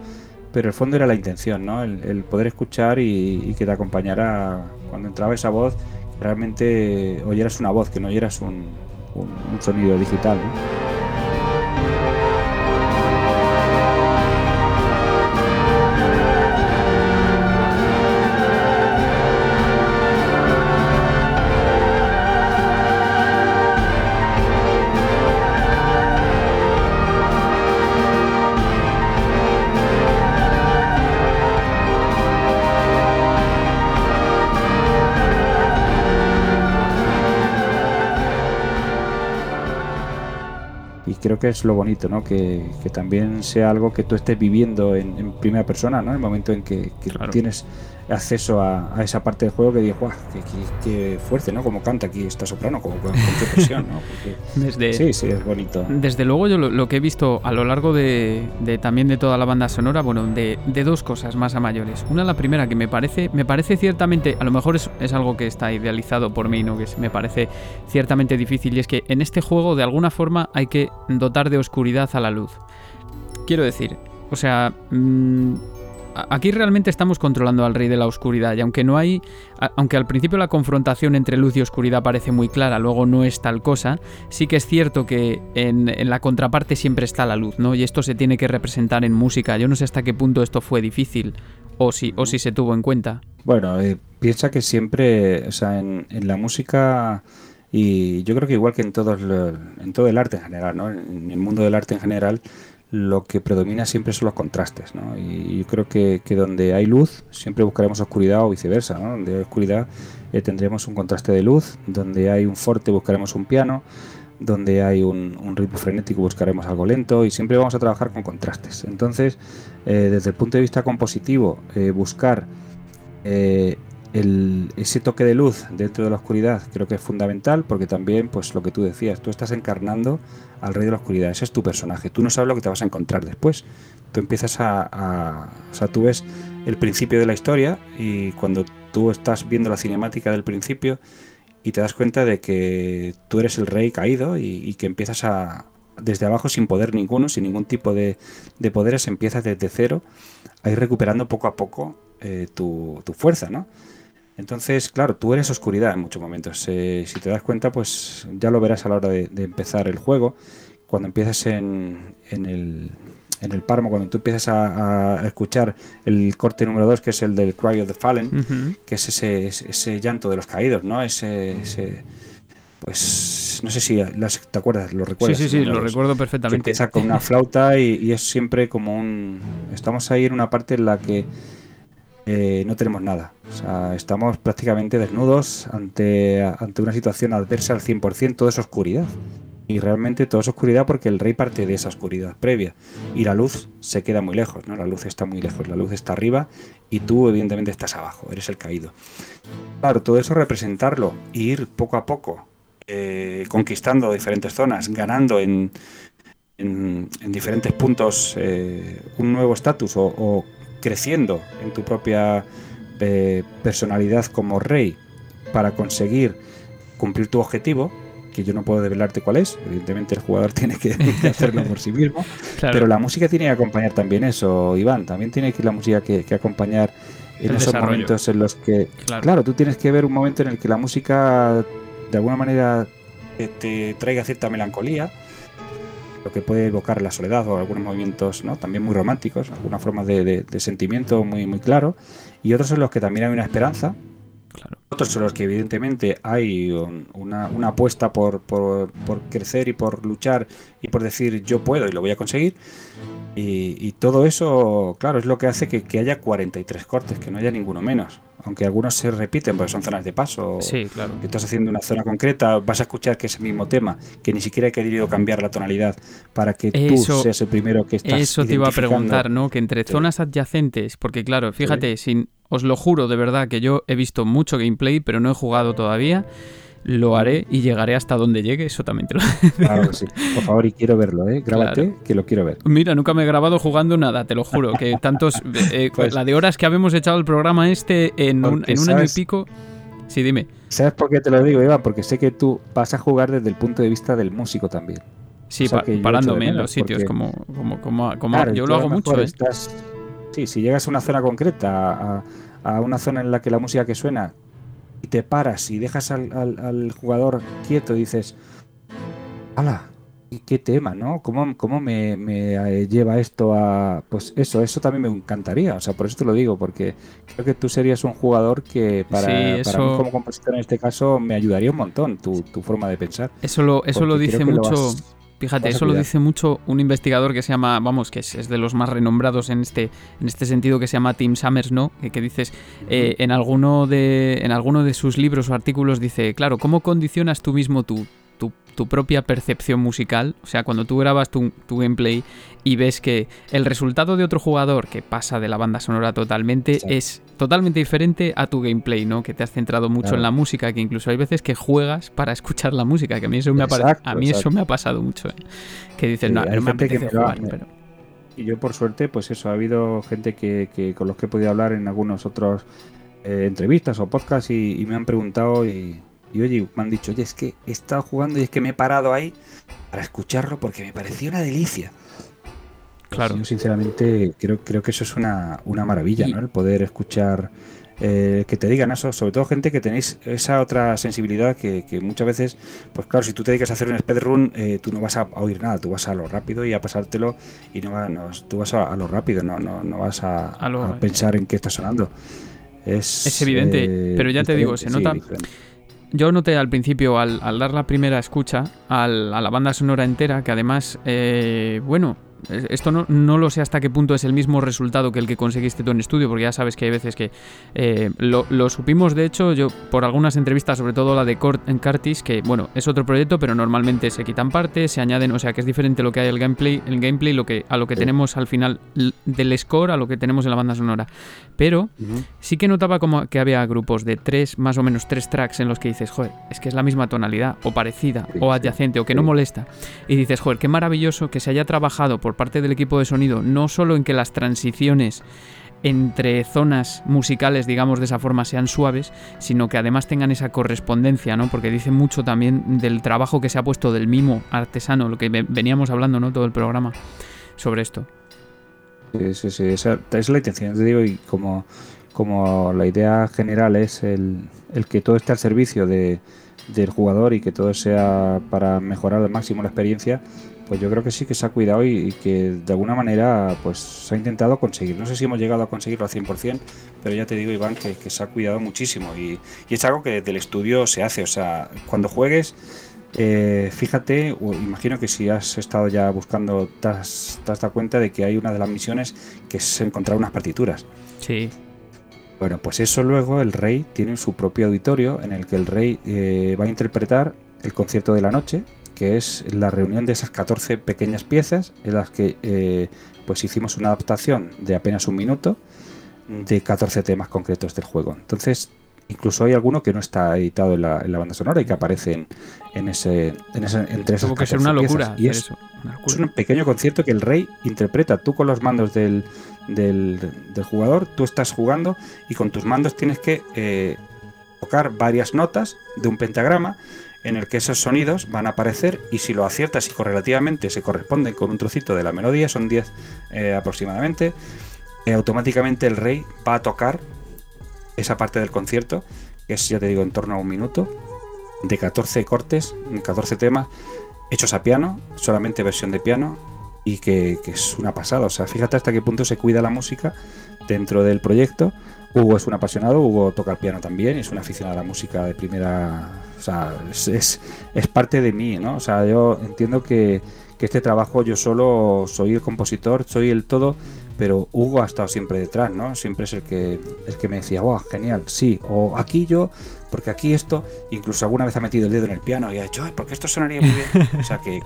pero el fondo era la intención, ¿no? El, poder escuchar y, que te acompañara cuando entraba esa voz, realmente oyeras una voz, que no oyeras un, sonido digital. Creo que es lo bonito, ¿no? Que, también sea algo que tú estés viviendo en, primera persona, ¿no? En el momento en que, tienes acceso a, esa parte del juego que digo, ¡guau! Qué, fuerte, ¿no? Como canta aquí esta soprano, como con, qué presión, ¿no? desde, sí, sí, es bonito. Desde luego yo lo, que he visto a lo largo de, también de toda la banda sonora, bueno, de, dos cosas más a mayores. Una, la primera, que me parece, me parece ciertamente, a lo mejor es, es algo que está idealizado por mí, ¿no? Que me parece ciertamente difícil, y es que en este juego de alguna forma hay que dotar de oscuridad a la luz. Quiero decir, o sea, mm, aquí realmente estamos controlando al rey de la oscuridad y aunque no hay, aunque al principio la confrontación entre luz y oscuridad parece muy clara, luego no es tal cosa, sí que es cierto que en, la contraparte siempre está la luz, ¿no? Y esto se tiene que representar en música. Yo no sé hasta qué punto esto fue difícil o si, o si se tuvo en cuenta. Bueno, piensa que siempre, o sea, en, la música y yo creo que igual que en todo, el, en todo el arte en general, ¿no? En el mundo del arte en general, lo que predomina siempre son los contrastes, ¿no? Y yo creo que, que donde hay luz siempre buscaremos oscuridad o viceversa, ¿no? Donde hay oscuridad eh, tendremos un contraste de luz, donde hay un forte buscaremos un piano, donde hay un, ritmo frenético buscaremos algo lento y siempre vamos a trabajar con contrastes. Entonces, eh, desde el punto de vista compositivo, eh, buscar eh, ese toque de luz dentro de la oscuridad creo que es fundamental porque también, pues lo que tú decías, tú estás encarnando al rey de la oscuridad, ese es tu personaje, tú no sabes lo que te vas a encontrar después, tú empiezas a, o sea, tú ves el principio de la historia y cuando tú estás viendo la cinemática del principio, y te das cuenta de que tú eres el rey caído y, que empiezas a, desde abajo sin poder ninguno, sin ningún tipo de, poderes, empiezas desde cero a ir recuperando poco a poco eh, tu, fuerza, ¿no? Entonces, claro, tú eres oscuridad en muchos momentos. Eh, si te das cuenta, pues ya lo verás a la hora de, empezar el juego. Cuando empiezas en, en el, en el páramo, cuando tú empiezas a, escuchar el corte número 2, que es el del Cry of the Fallen, que es ese, ese, llanto de los caídos, ¿no? Ese, pues no sé si te acuerdas, lo recuerdas. Sí, sí, sí, lo recuerdo perfectamente. empieza con una flauta y, es siempre como un... Estamos ahí en una parte en la que eh, no tenemos nada. O sea, estamos prácticamente desnudos ante, ante una situación adversa al 100%, todo es oscuridad y realmente todo es oscuridad porque el rey parte de esa oscuridad previa y la luz se queda muy lejos, ¿no? La luz está muy lejos, la luz está arriba y tú evidentemente estás abajo, eres el caído. Claro, todo eso representarlo e ir poco a poco eh, conquistando diferentes zonas, ganando en, en, diferentes puntos eh, un nuevo estatus o, creciendo en tu propia eh, personalidad como rey para conseguir cumplir tu objetivo, que yo no puedo develarte cuál es, evidentemente el jugador tiene que, hacerlo por sí mismo, pero la música tiene que acompañar también eso, Iván, también tiene que la música que, acompañar en esos momentos en los que, claro. tú tienes que ver un momento en el que la música de alguna manera te, traiga cierta melancolía, lo que puede evocar la soledad o algunos movimientos ¿no? también muy románticos, alguna forma de, de, sentimiento muy, muy claro, y otros en los que también hay una esperanza, otros son los que evidentemente hay una, apuesta por, por, crecer y por luchar y por decir yo puedo y lo voy a conseguir. Y, todo eso, claro, es lo que hace que, haya 43 cortes, que no haya ninguno menos. Aunque algunos se repiten porque son zonas de paso. Sí, claro. Que estás haciendo una zona concreta, vas a escuchar que es el mismo tema, que ni siquiera he querido cambiar la tonalidad para que tú seas el primero que estás Eso te iba a preguntar, ¿no? Que entre zonas adyacentes, porque claro, fíjate, sin os lo juro de verdad que yo he visto mucho gameplay, pero no he jugado todavía. Lo haré y llegaré hasta donde llegue, eso también te lo Claro que sí. Por favor, y quiero verlo, ¿eh? Grábate, que lo quiero ver. Mira, nunca me he grabado jugando nada, te lo juro. Que tantos. Eh, pues la de horas que habemos echado el programa este en un, en un año y pico. Sí, dime. ¿Sabes por qué te lo digo, Iván? Porque sé que tú vas a jugar desde el punto de vista del músico también. Sí, parándome en los sitios, como, como, como, yo lo hago mucho. ¿eh? Estás, Sí, si llegas a una zona concreta, a, una zona en la que la música que suena, y te paras y dejas al, jugador quieto y dices, ¡hala! ¿Qué tema, no? ¿Cómo, cómo me, eh, lleva esto a...? Pues eso, eso también me encantaría. O sea, por eso te lo digo, porque creo que tú serías un jugador que para, mí como compositor en este caso me ayudaría un montón tu, forma de pensar. Eso lo, eso lo dice mucho... Fíjate, eso lo dice mucho un investigador que se llama, vamos, que es, de los más renombrados en este, en este sentido, que se llama Tim Summers, ¿no? Que, dices, eh, en, alguno de, en alguno de sus libros o artículos dice, claro, ¿cómo condicionas tú mismo tu, tu propia percepción musical. O sea, cuando tú grabas tu, gameplay y ves que el resultado de otro jugador que pasa de la banda sonora totalmente es totalmente diferente a tu gameplay, ¿no? Que te has centrado mucho en la música, que incluso hay veces que juegas para escuchar la música, que a mí eso me, ha, a mí eso me ha pasado mucho. ¿eh? Que dices, no, no me apetece jugar, Y yo por suerte, pues eso, ha habido gente que, con los que he podido hablar en algunos otros eh, entrevistas o podcasts y, y me han preguntado y y oye, me han dicho, oye, es que he estado jugando y es que me he parado ahí para escucharlo porque me pareció una delicia. Pues claro. yo sinceramente creo, creo que eso es una, maravilla, ¿no? El poder escuchar, eh, que te digan eso, sobre todo gente que tenéis esa otra sensibilidad que, muchas veces, pues claro, si tú te dedicas a hacer un speedrun, eh, tú no vas a, oír nada, tú vas a lo rápido y a pasártelo y no, vas, tú vas a, lo rápido, no, no, no vas a, pensar en qué está sonando. Es, evidente, eh, pero ya te digo, se nota... Yo noté al principio, al, dar la primera escucha a la banda sonora entera, que además, eh, bueno, esto no, no, lo sé hasta qué punto es el mismo resultado que el que conseguiste tú en estudio, porque ya sabes que hay veces que eh, lo, lo, supimos, de hecho, yo por algunas entrevistas, sobre todo la de Cort en Cartis, que bueno, es otro proyecto, pero normalmente se quitan partes, se añaden, o sea que es diferente lo que hay el gameplay, el gameplay lo que, a lo que tenemos al final del score, a lo que tenemos en la banda sonora. Pero sí que notaba como que había grupos de tres, más o menos tres tracks en los que dices, joder, es que es la misma tonalidad, o parecida, o adyacente, o que no molesta. Y dices, joder, qué maravilloso que se haya trabajado por parte del equipo de sonido, no solo en que las transiciones entre zonas musicales, digamos de esa forma, sean suaves, sino que además tengan esa correspondencia, ¿no? Porque dice mucho también del trabajo que se ha puesto del mimo artesano, lo que veníamos hablando, ¿no? Todo el programa sobre esto. Sí, sí, sí, esa es la intención, te digo, y como, como la idea general es el, el que todo esté al servicio de, del jugador y que todo sea para mejorar al máximo la experiencia, pues yo creo que sí que se ha cuidado y, que de alguna manera pues se ha intentado conseguir. No sé si hemos llegado a conseguirlo al 100%, pero ya te digo, Iván, que, se ha cuidado muchísimo y, es algo que desde el estudio se hace. O sea, cuando juegues, eh, fíjate, imagino que si has estado ya buscando, te has, dado cuenta de que hay una de las misiones que es encontrar unas partituras. Sí. Bueno, pues eso luego el rey tiene su propio auditorio en el que el rey eh, va a interpretar el concierto de la noche que es la reunión de esas 14 pequeñas piezas en las que eh, pues hicimos una adaptación de apenas un minuto de 14 temas concretos del juego. Entonces, incluso hay alguno que no está editado en la, banda sonora y que aparece en, ese, en ese, entre esas que ser una locura, Y es, un pequeño concierto que el rey interpreta. Tú con los mandos del, del, jugador, tú estás jugando y con tus mandos tienes que eh, tocar varias notas de un pentagrama en el que esos sonidos van a aparecer y si lo aciertas y correlativamente se corresponden con un trocito de la melodía, son 10 eh, aproximadamente, eh, automáticamente el rey va a tocar esa parte del concierto, que es, ya te digo, en torno a un minuto, de 14 cortes, 14 temas, hechos a piano, solamente versión de piano, y que, que es una pasada. O sea, fíjate hasta qué punto se cuida la música dentro del proyecto Hugo es un apasionado, Hugo toca el piano también, es un aficionado a la música de primera. O sea, es, es, parte de mí, ¿no? O sea, yo entiendo que, que, este trabajo yo solo soy el compositor, soy el todo, pero Hugo ha estado siempre detrás, ¿no? Siempre es el que, el que me decía, wow, genial, sí, o aquí yo porque aquí esto, incluso alguna vez ha metido el dedo en el piano y ha dicho, Ay, porque esto sonaría muy bien. o sea, que,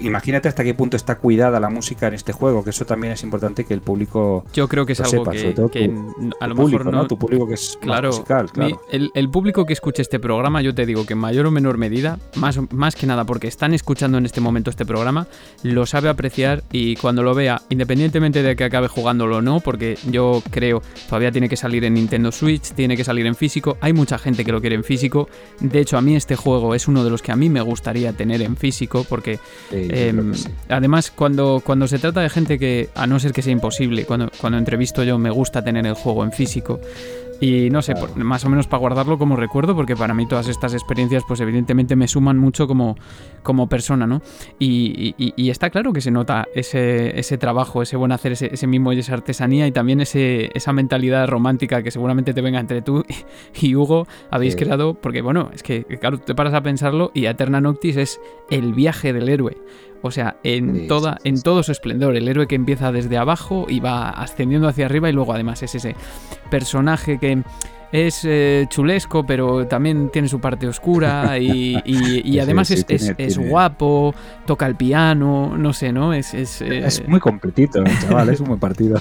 imagínate hasta qué punto está cuidada la música en este juego, que eso también es importante que el público. Yo creo que es algo que, a lo mejor no. Tu público que es claro, musical, claro. el, público que escuche este programa, yo te digo que en mayor o menor medida, más, más que nada porque están escuchando en este momento este programa, lo sabe apreciar y cuando lo vea, independientemente de que acabe jugándolo o no, porque yo creo todavía tiene que salir en Nintendo Switch, tiene que salir en físico, hay mucha gente que lo en físico. De hecho, a mí este juego es uno de los que a mí me gustaría tener en físico, porque em, además cuando, cuando se trata de gente que, a no ser que sea imposible, cuando, cuando entrevisto yo me gusta tener el juego en físico. Y no sé, más o menos para guardarlo como recuerdo, porque para mí todas estas experiencias, pues evidentemente me suman mucho como, como persona, ¿no? Y, está claro que se nota ese, ese trabajo, ese buen hacer, ese, ese mismo y esa artesanía y también ese, esa mentalidad romántica que seguramente te venga entre tú y Hugo, habéis creado, porque bueno, es que claro, te paras a pensarlo y Eterna Noctis es el viaje del héroe. O sea, en, toda, en todo su esplendor. El héroe que empieza desde abajo y va ascendiendo hacia arriba y luego además es ese personaje que es eh, chulesco, pero también tiene su parte oscura y, además es, guapo, toca el piano, no sé, ¿no? Es, es, eh, muy completito, chaval, es un buen partido.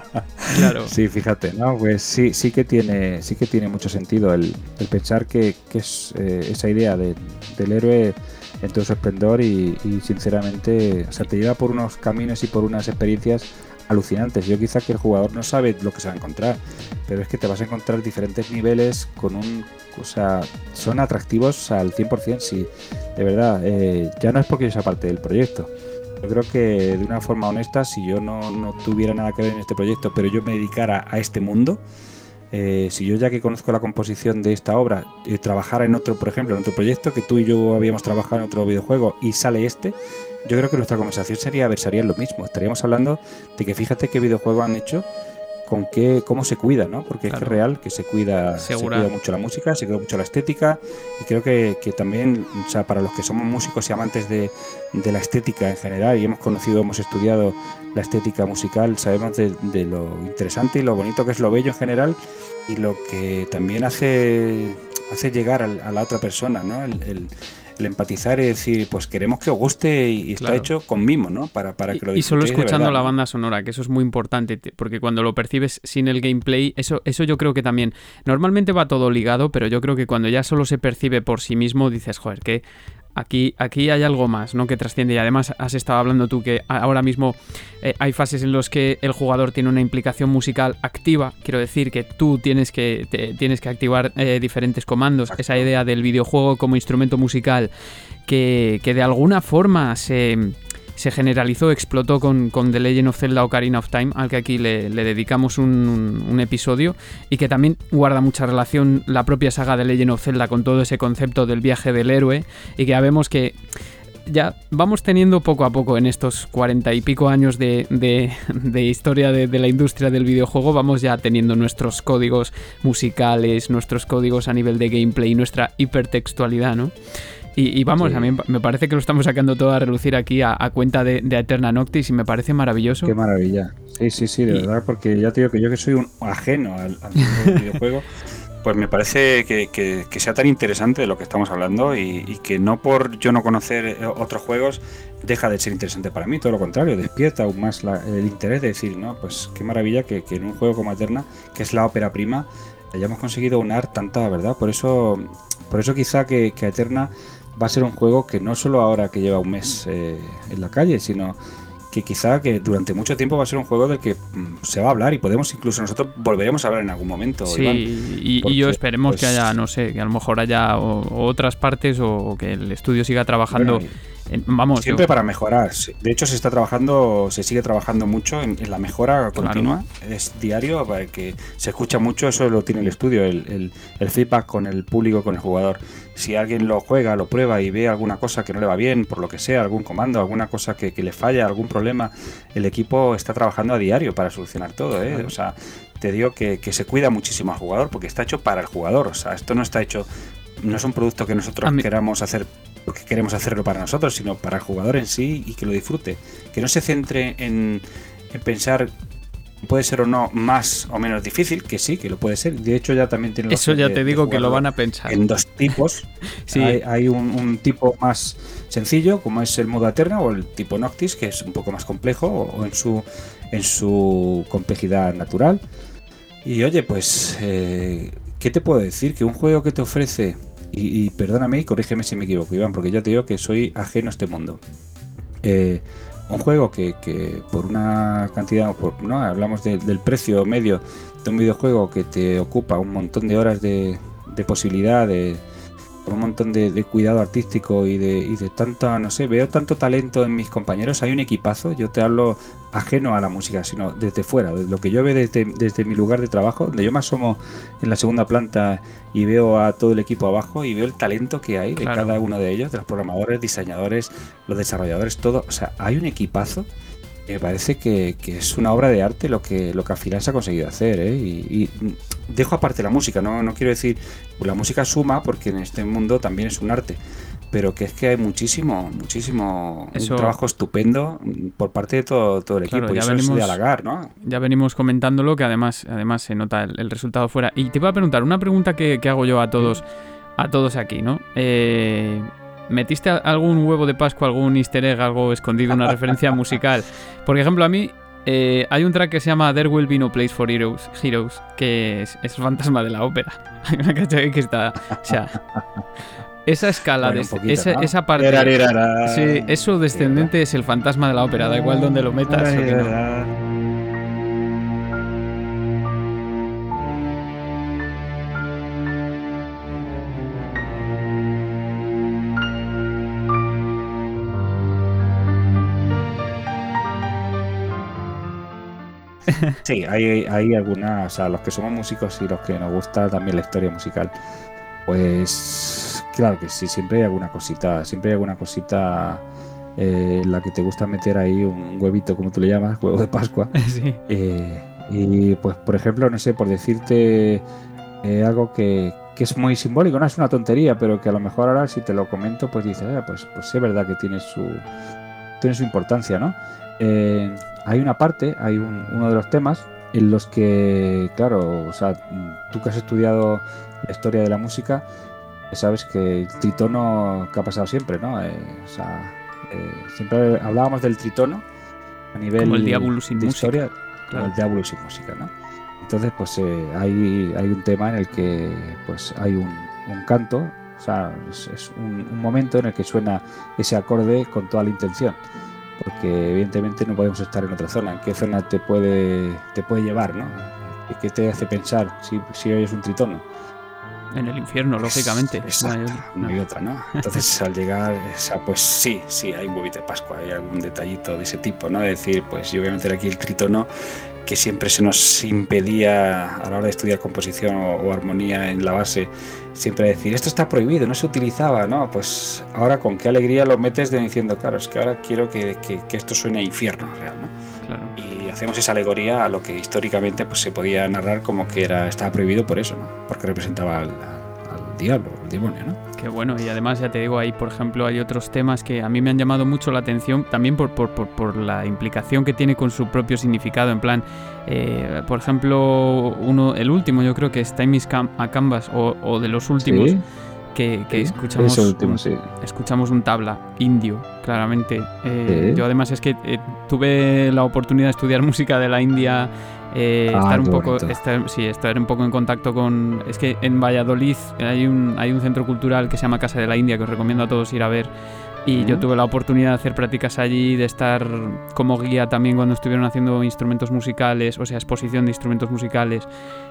claro. Sí, fíjate, ¿no? Pues sí, sí que tiene, sí que tiene mucho sentido el, pensar que, es eh, esa idea del héroe en todo su esplendor y, sinceramente, o sea, te lleva por unos caminos y por unas experiencias alucinantes. Yo quizá que el jugador no sabe lo que se va a encontrar, pero es que te vas a encontrar diferentes niveles con un... O sea, son atractivos al 100%, sí, de verdad. Eh, ya no es porque yo sea parte del proyecto. Yo creo que de una forma honesta, si yo no, no tuviera nada que ver en este proyecto, pero yo me dedicara a este mundo, eh, si yo ya que conozco la composición de esta obra, eh, trabajara en otro, por ejemplo, en otro proyecto que tú y yo habíamos trabajado en otro videojuego y sale este, yo creo que nuestra conversación sería versaría lo mismo. Estaríamos hablando de que fíjate qué videojuego han hecho con qué, cómo se cuida, ¿no? Porque es real que se cuida, se cuida mucho la música, se cuida mucho la estética y creo que, también, o sea, para los que somos músicos y amantes de, la estética en general y hemos conocido, hemos estudiado la estética musical, sabemos de, lo interesante y lo bonito que es lo bello en general y lo que también hace, hace llegar a, la otra persona, ¿no? el, el empatizar y decir, pues queremos que os guste y, está hecho con mimo, ¿no? Para, para que lo Y solo escuchando la banda sonora, que eso es muy importante, porque cuando lo percibes sin el gameplay, eso, eso yo creo que también, normalmente va todo ligado, pero yo creo que cuando ya solo se percibe por sí mismo, dices, joder, que Aquí, aquí hay algo más, ¿no? Que trasciende. Y además has estado hablando tú que ahora mismo eh, hay fases en las que el jugador tiene una implicación musical activa. Quiero decir que tú tienes que, tienes que activar eh, diferentes comandos. Esa idea del videojuego como instrumento musical que, que de alguna forma se se generalizó, explotó con, con, The Legend of Zelda Ocarina of Time, al que aquí le, dedicamos un, episodio, y que también guarda mucha relación la propia saga de Legend of Zelda con todo ese concepto del viaje del héroe, y que ya vemos que ya vamos teniendo poco a poco en estos cuarenta y pico años de, de, historia de, de, la industria del videojuego, vamos ya teniendo nuestros códigos musicales, nuestros códigos a nivel de gameplay, nuestra hipertextualidad, ¿no? Y, vamos, a mí me parece que lo estamos sacando todo a relucir aquí a, cuenta de, Eterna Noctis y me parece maravilloso. Qué maravilla. Sí, sí, sí, de verdad, porque ya te digo que yo que soy un ajeno al, videojuego, pues me parece que, sea tan interesante de lo que estamos hablando y, que no por yo no conocer eh, otros juegos deja de ser interesante para mí, todo lo contrario, despierta aún más el interés de decir, no, pues qué maravilla que, en un juego como Eterna, que es la ópera prima, hayamos conseguido unar tanta verdad. Por eso, por eso quizá que, que Eterna va a ser un juego que no solo ahora que lleva un mes eh, en la calle, sino que quizá que durante mucho tiempo va a ser un juego del que mm, se va a hablar y podemos incluso nosotros volveremos a hablar en algún momento. Sí, y, yo esperemos que pues haya, no sé, que a lo mejor haya otras partes o, que el estudio siga trabajando vamos, siempre para mejorar. De hecho, se está trabajando, se sigue trabajando mucho en, la mejora continua. Es diario para que se escucha mucho. Eso lo tiene el estudio, el, feedback con el público, con el jugador. Si alguien lo juega, lo prueba y ve alguna cosa que no le va bien, por lo que sea, algún comando, alguna cosa que, le falla, algún problema, el equipo está trabajando a diario para solucionar todo. ¿eh? O sea, te digo que, que se cuida muchísimo al jugador porque está hecho para el jugador. O sea, esto no está hecho no es un producto que nosotros queramos hacer porque queremos hacerlo para nosotros, sino para el jugador en sí y que lo disfrute. Que no se centre en, pensar puede ser o no más o menos difícil, que sí, que lo puede ser. De hecho, ya también tiene. Eso ya te digo que lo van a pensar. En dos tipos. sí. Hay, un, tipo más sencillo, como es el modo Eterna, o el tipo Noctis, que es un poco más complejo, o, en su en su complejidad natural. Y oye, pues, eh, ¿qué te puedo decir? Que un juego que te ofrece y, perdóname y corrígeme si me equivoco, Iván, porque yo te digo que soy ajeno a este mundo. Eh, un juego que, por una cantidad, por, ¿no? hablamos del precio medio de un videojuego que te ocupa un montón de horas de, de posibilidad, de, un montón de, cuidado artístico y de, y de tanta, no sé, veo tanto talento en mis compañeros, hay un equipazo, yo te hablo ajeno a la música, sino desde fuera, desde lo que yo veo desde, desde mi lugar de trabajo, donde yo me asomo en la segunda planta y veo a todo el equipo abajo y veo el talento que hay de cada uno de ellos, de los programadores, diseñadores, los desarrolladores, todo, o sea, hay un equipazo me parece que, es una obra de arte lo que, lo que al final se ha conseguido hacer. ¿eh? Y, dejo aparte la música, no, no quiero decir, pues la música suma porque en este mundo también es un arte. Pero que es que hay muchísimo, muchísimo un trabajo estupendo por parte de todo, todo el equipo. y eso venimos, es de halagar, ¿no? Ya venimos comentándolo que además, además se nota el, resultado fuera. Y te voy a preguntar una pregunta que, que hago yo a todos, a todos aquí, ¿no? Eh, ¿Metiste algún huevo de Pascua, algún easter egg, algo escondido, una referencia musical? Por ejemplo, a mí eh, hay un track que se llama There Will Be No Place for Heroes, Heroes que es, es el fantasma de la ópera. que está, o sea, esa escala, de, esa, esa, parte, sí, eso descendente es el fantasma de la ópera, da igual donde lo metas. Sí, hay, hay algunas, o sea, los que somos músicos y los que nos gusta también la historia musical, pues claro que sí, siempre hay alguna cosita, siempre hay alguna cosita eh, en la que te gusta meter ahí un huevito, como tú le llamas, huevo de Pascua. Eh, Y pues, por ejemplo, no sé, por decirte eh, algo que, es muy simbólico, no es una tontería, pero que a lo mejor ahora si te lo comento, pues dices, ah, pues, pues es verdad que tiene su, tiene su importancia, ¿no? Eh, hay una parte, hay uno de los temas en los que, claro, o sea, tú que has estudiado la historia de la música, sabes que el tritono que ha pasado siempre, ¿no? Eh, o sea, siempre hablábamos del tritono a nivel Como el diablo sin de música. historia, como el diablo sin música, ¿no? Entonces, pues eh, hay, hay un tema en el que pues hay un, un canto, o sea, es, es un, un momento en el que suena ese acorde con toda la intención. Porque evidentemente no podemos estar en otra zona. ¿En qué zona te puede, te puede llevar, no? ¿Qué te hace pensar si, si oyes un tritono? En el infierno, lógicamente. Exacto, No hay otra. no. Entonces al llegar, o sea, pues sí, sí, hay un huevito de Pascua, hay algún detallito de ese tipo, ¿no? De decir, pues yo voy a meter aquí el tritono que siempre se nos impedía a la hora de estudiar composición o, o armonía en la base, siempre decir, esto está prohibido, no se utilizaba, ¿no? Pues ahora con qué alegría lo metes de diciendo, claro, es que ahora quiero que, que- que esto suene a infierno real, ¿no? Claro. Y hacemos esa alegoría a lo que históricamente pues, se podía narrar como que era estaba prohibido por eso, ¿no? Porque representaba al, al diablo, al demonio, ¿no? Qué bueno, y además ya te digo, ahí por ejemplo hay otros temas que a mí me han llamado mucho la atención, también por, por, por, por la implicación que tiene con su propio significado, en plan, eh, por ejemplo, uno, el último yo creo que es Time is Cam- a Canvas, o, o de los últimos, Sí, que, que sí, escuchamos, último, un, sí. escuchamos un tabla indio, claramente. Eh. Yo además es que eh, tuve la oportunidad de estudiar música de la India, eh, Ah, estar un poco, estar, sí, estar un poco en contacto con. Es que en Valladolid hay un, hay un centro cultural que se llama Casa de la India que os recomiendo a todos ir a ver. Y yo tuve la oportunidad de hacer prácticas allí, de estar como guía también cuando estuvieron haciendo instrumentos musicales, o sea, exposición de instrumentos musicales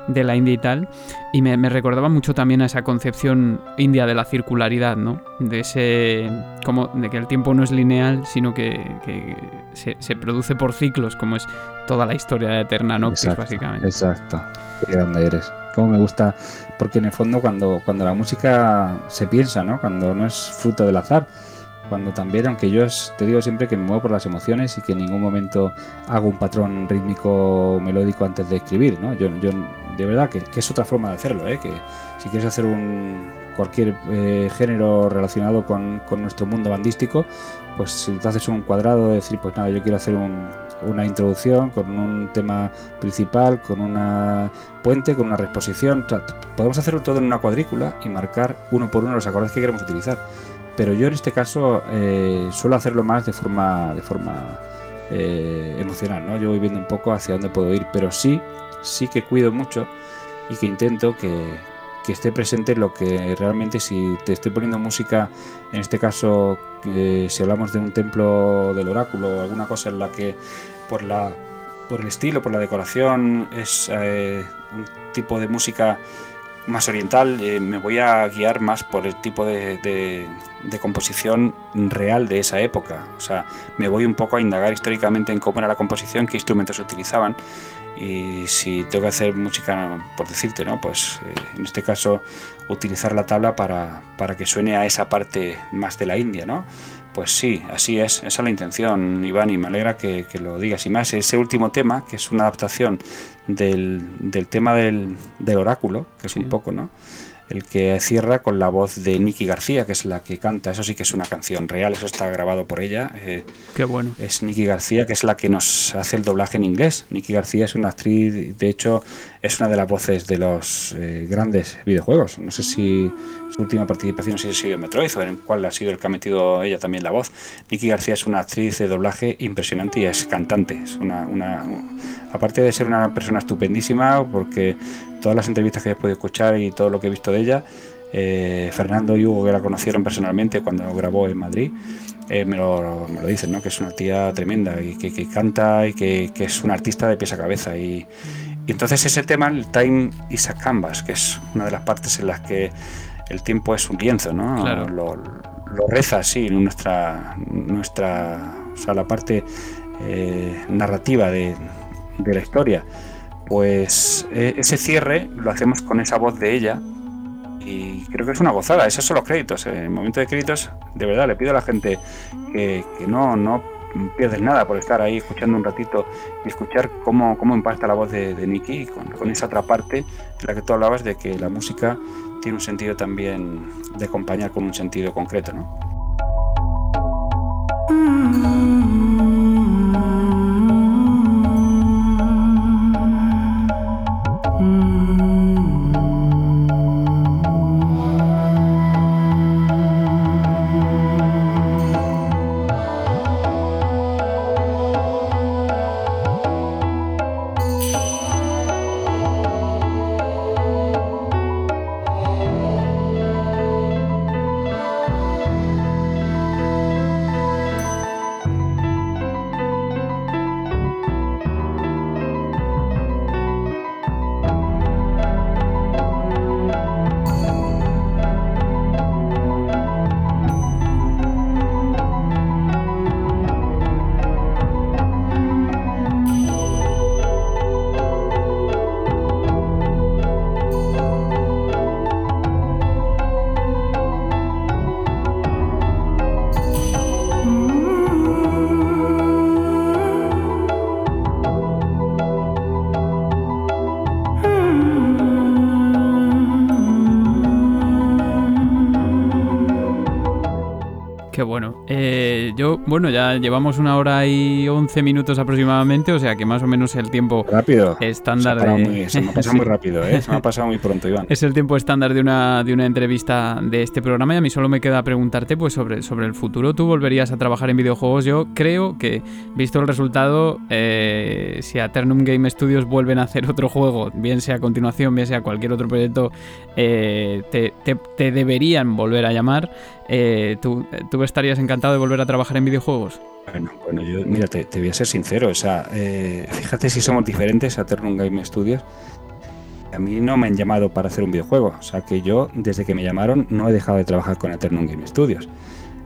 de la India y tal. Y me, me recordaba mucho también a esa concepción india de la circularidad, ¿no? De ese. como de que el tiempo no es lineal, sino que, que se, se produce por ciclos, como es toda la historia de Eterna Noctis, Exacto, básicamente. Exacto. Qué grande eres. Cómo me gusta. Porque en el fondo cuando, cuando la música se piensa, ¿no? Cuando no es fruto del azar. Cuando también, aunque yo te digo siempre que me muevo por las emociones y que en ningún momento hago un patrón rítmico melódico antes de escribir, ¿no? Yo, yo de verdad que, que es otra forma de hacerlo, ¿eh? Que si quieres hacer un cualquier eh, género relacionado con, con nuestro mundo bandístico, pues si te haces un cuadrado de decir, pues nada, yo quiero hacer un- una introducción con un tema principal, con una puente, con una reexposición. O sea, podemos hacerlo todo en una cuadrícula y marcar uno por uno los acordes que queremos utilizar. Pero yo en este caso eh, suelo hacerlo más de forma, de forma eh, emocional, ¿no? Yo voy viendo un poco hacia dónde puedo ir, pero sí, sí que cuido mucho y que intento que, que esté presente lo que realmente si te estoy poniendo música, en este caso, si hablamos de un templo del oráculo o alguna cosa en la que por la por el estilo, por la decoración, es eh, un tipo de música más oriental, eh, me voy a guiar más por el tipo de, composición real de esa época. O sea, me voy un poco a indagar históricamente en cómo era la composición, qué instrumentos se utilizaban. Y si tengo que hacer música, por decirte, ¿no? Pues eh, en este caso utilizar la tabla para, para que suene a esa parte más de la India, ¿no? Pues sí, así es, esa es la intención, Iván, y me alegra que, que lo digas. Y más, ese último tema, que es una adaptación del, del tema del, del oráculo, que es Sí. un poco, ¿no? El que cierra con la voz de Nicky García, que es la que canta. Eso sí que es una canción real, eso está grabado por ella. eh, Qué bueno. es Nicky García, que es la que nos hace el doblaje en inglés. Nicky García es una actriz, de hecho, es una de las voces de los eh, grandes videojuegos. No sé si su última participación si ha sido en Metroid o en cuál ha sido el que ha metido ella también la voz. Nicky García es una actriz de doblaje impresionante y es cantante. Es una, una- aparte de ser una persona estupendísima, porque todas las entrevistas que he podido escuchar y todo lo que he visto de ella, eh, Fernando y Hugo, que la conocieron personalmente cuando grabó en Madrid, eh, me, lo, me lo dicen, ¿no? que es una tía tremenda y que, que canta y que, que es una artista de pies a cabeza. Y, y entonces ese tema, el Time is a Canvas, que es una de las partes en las que el tiempo es un lienzo, ¿no? Claro. Lo, lo reza así nuestra, nuestra, o sea, la parte eh, narrativa de, de la historia. Pues eh, ese cierre lo hacemos con esa voz de ella y creo que es una gozada. Esos son los créditos. En el momento de créditos, de verdad, le pido a la gente que, no, no pierdes nada por estar ahí escuchando un ratito y escuchar cómo, cómo impacta la voz de, de con, con, esa otra parte en la que tú hablabas de que la música tiene un sentido también de acompañar con un sentido concreto, ¿no? Bueno, ya llevamos una hora y once minutos aproximadamente, o sea que más o menos el tiempo rápido. estándar se, de... muy, se me ha pasado muy rápido, ¿eh? se me ha pasado muy pronto, Iván. Es el tiempo estándar de una, de una entrevista de este programa y a mí solo me queda preguntarte pues sobre, sobre el futuro. ¿Tú volverías a trabajar en videojuegos? Yo creo que, visto el resultado, eh, si a Ternum Game Studios vuelven a hacer otro juego, bien sea a continuación, bien sea cualquier otro proyecto, eh, te, te, te deberían volver a llamar. Eh, ¿tú, ¿tú, estarías encantado de volver a trabajar en videojuegos? Bueno, bueno yo, mira, te, te voy a ser sincero. O sea, eh, fíjate si somos diferentes a Ternum Game Studios. A mí no me han llamado para hacer un videojuego. O sea, que yo, desde que me llamaron, no he dejado de trabajar con Eternum Game Studios.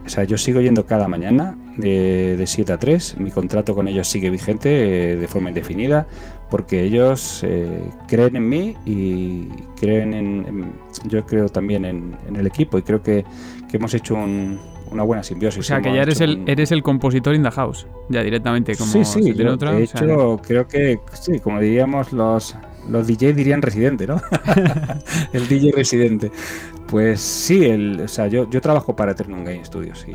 O sea, yo sigo yendo cada mañana de, de 7 a 3. Mi contrato con ellos sigue vigente eh, de forma indefinida porque ellos eh, creen en mí y creen en, en yo creo también en, en, el equipo y creo que, que hemos hecho un, una buena simbiosis. O sea, que ya eres el, un... eres el compositor in the house, ya directamente, como sí, sí, yo, otra, de hecho, o sea... creo que, sí, como diríamos los, los DJ dirían residente, ¿no? el DJ residente. Pues sí, el, o sea, yo, yo trabajo para Eternum Game Studios y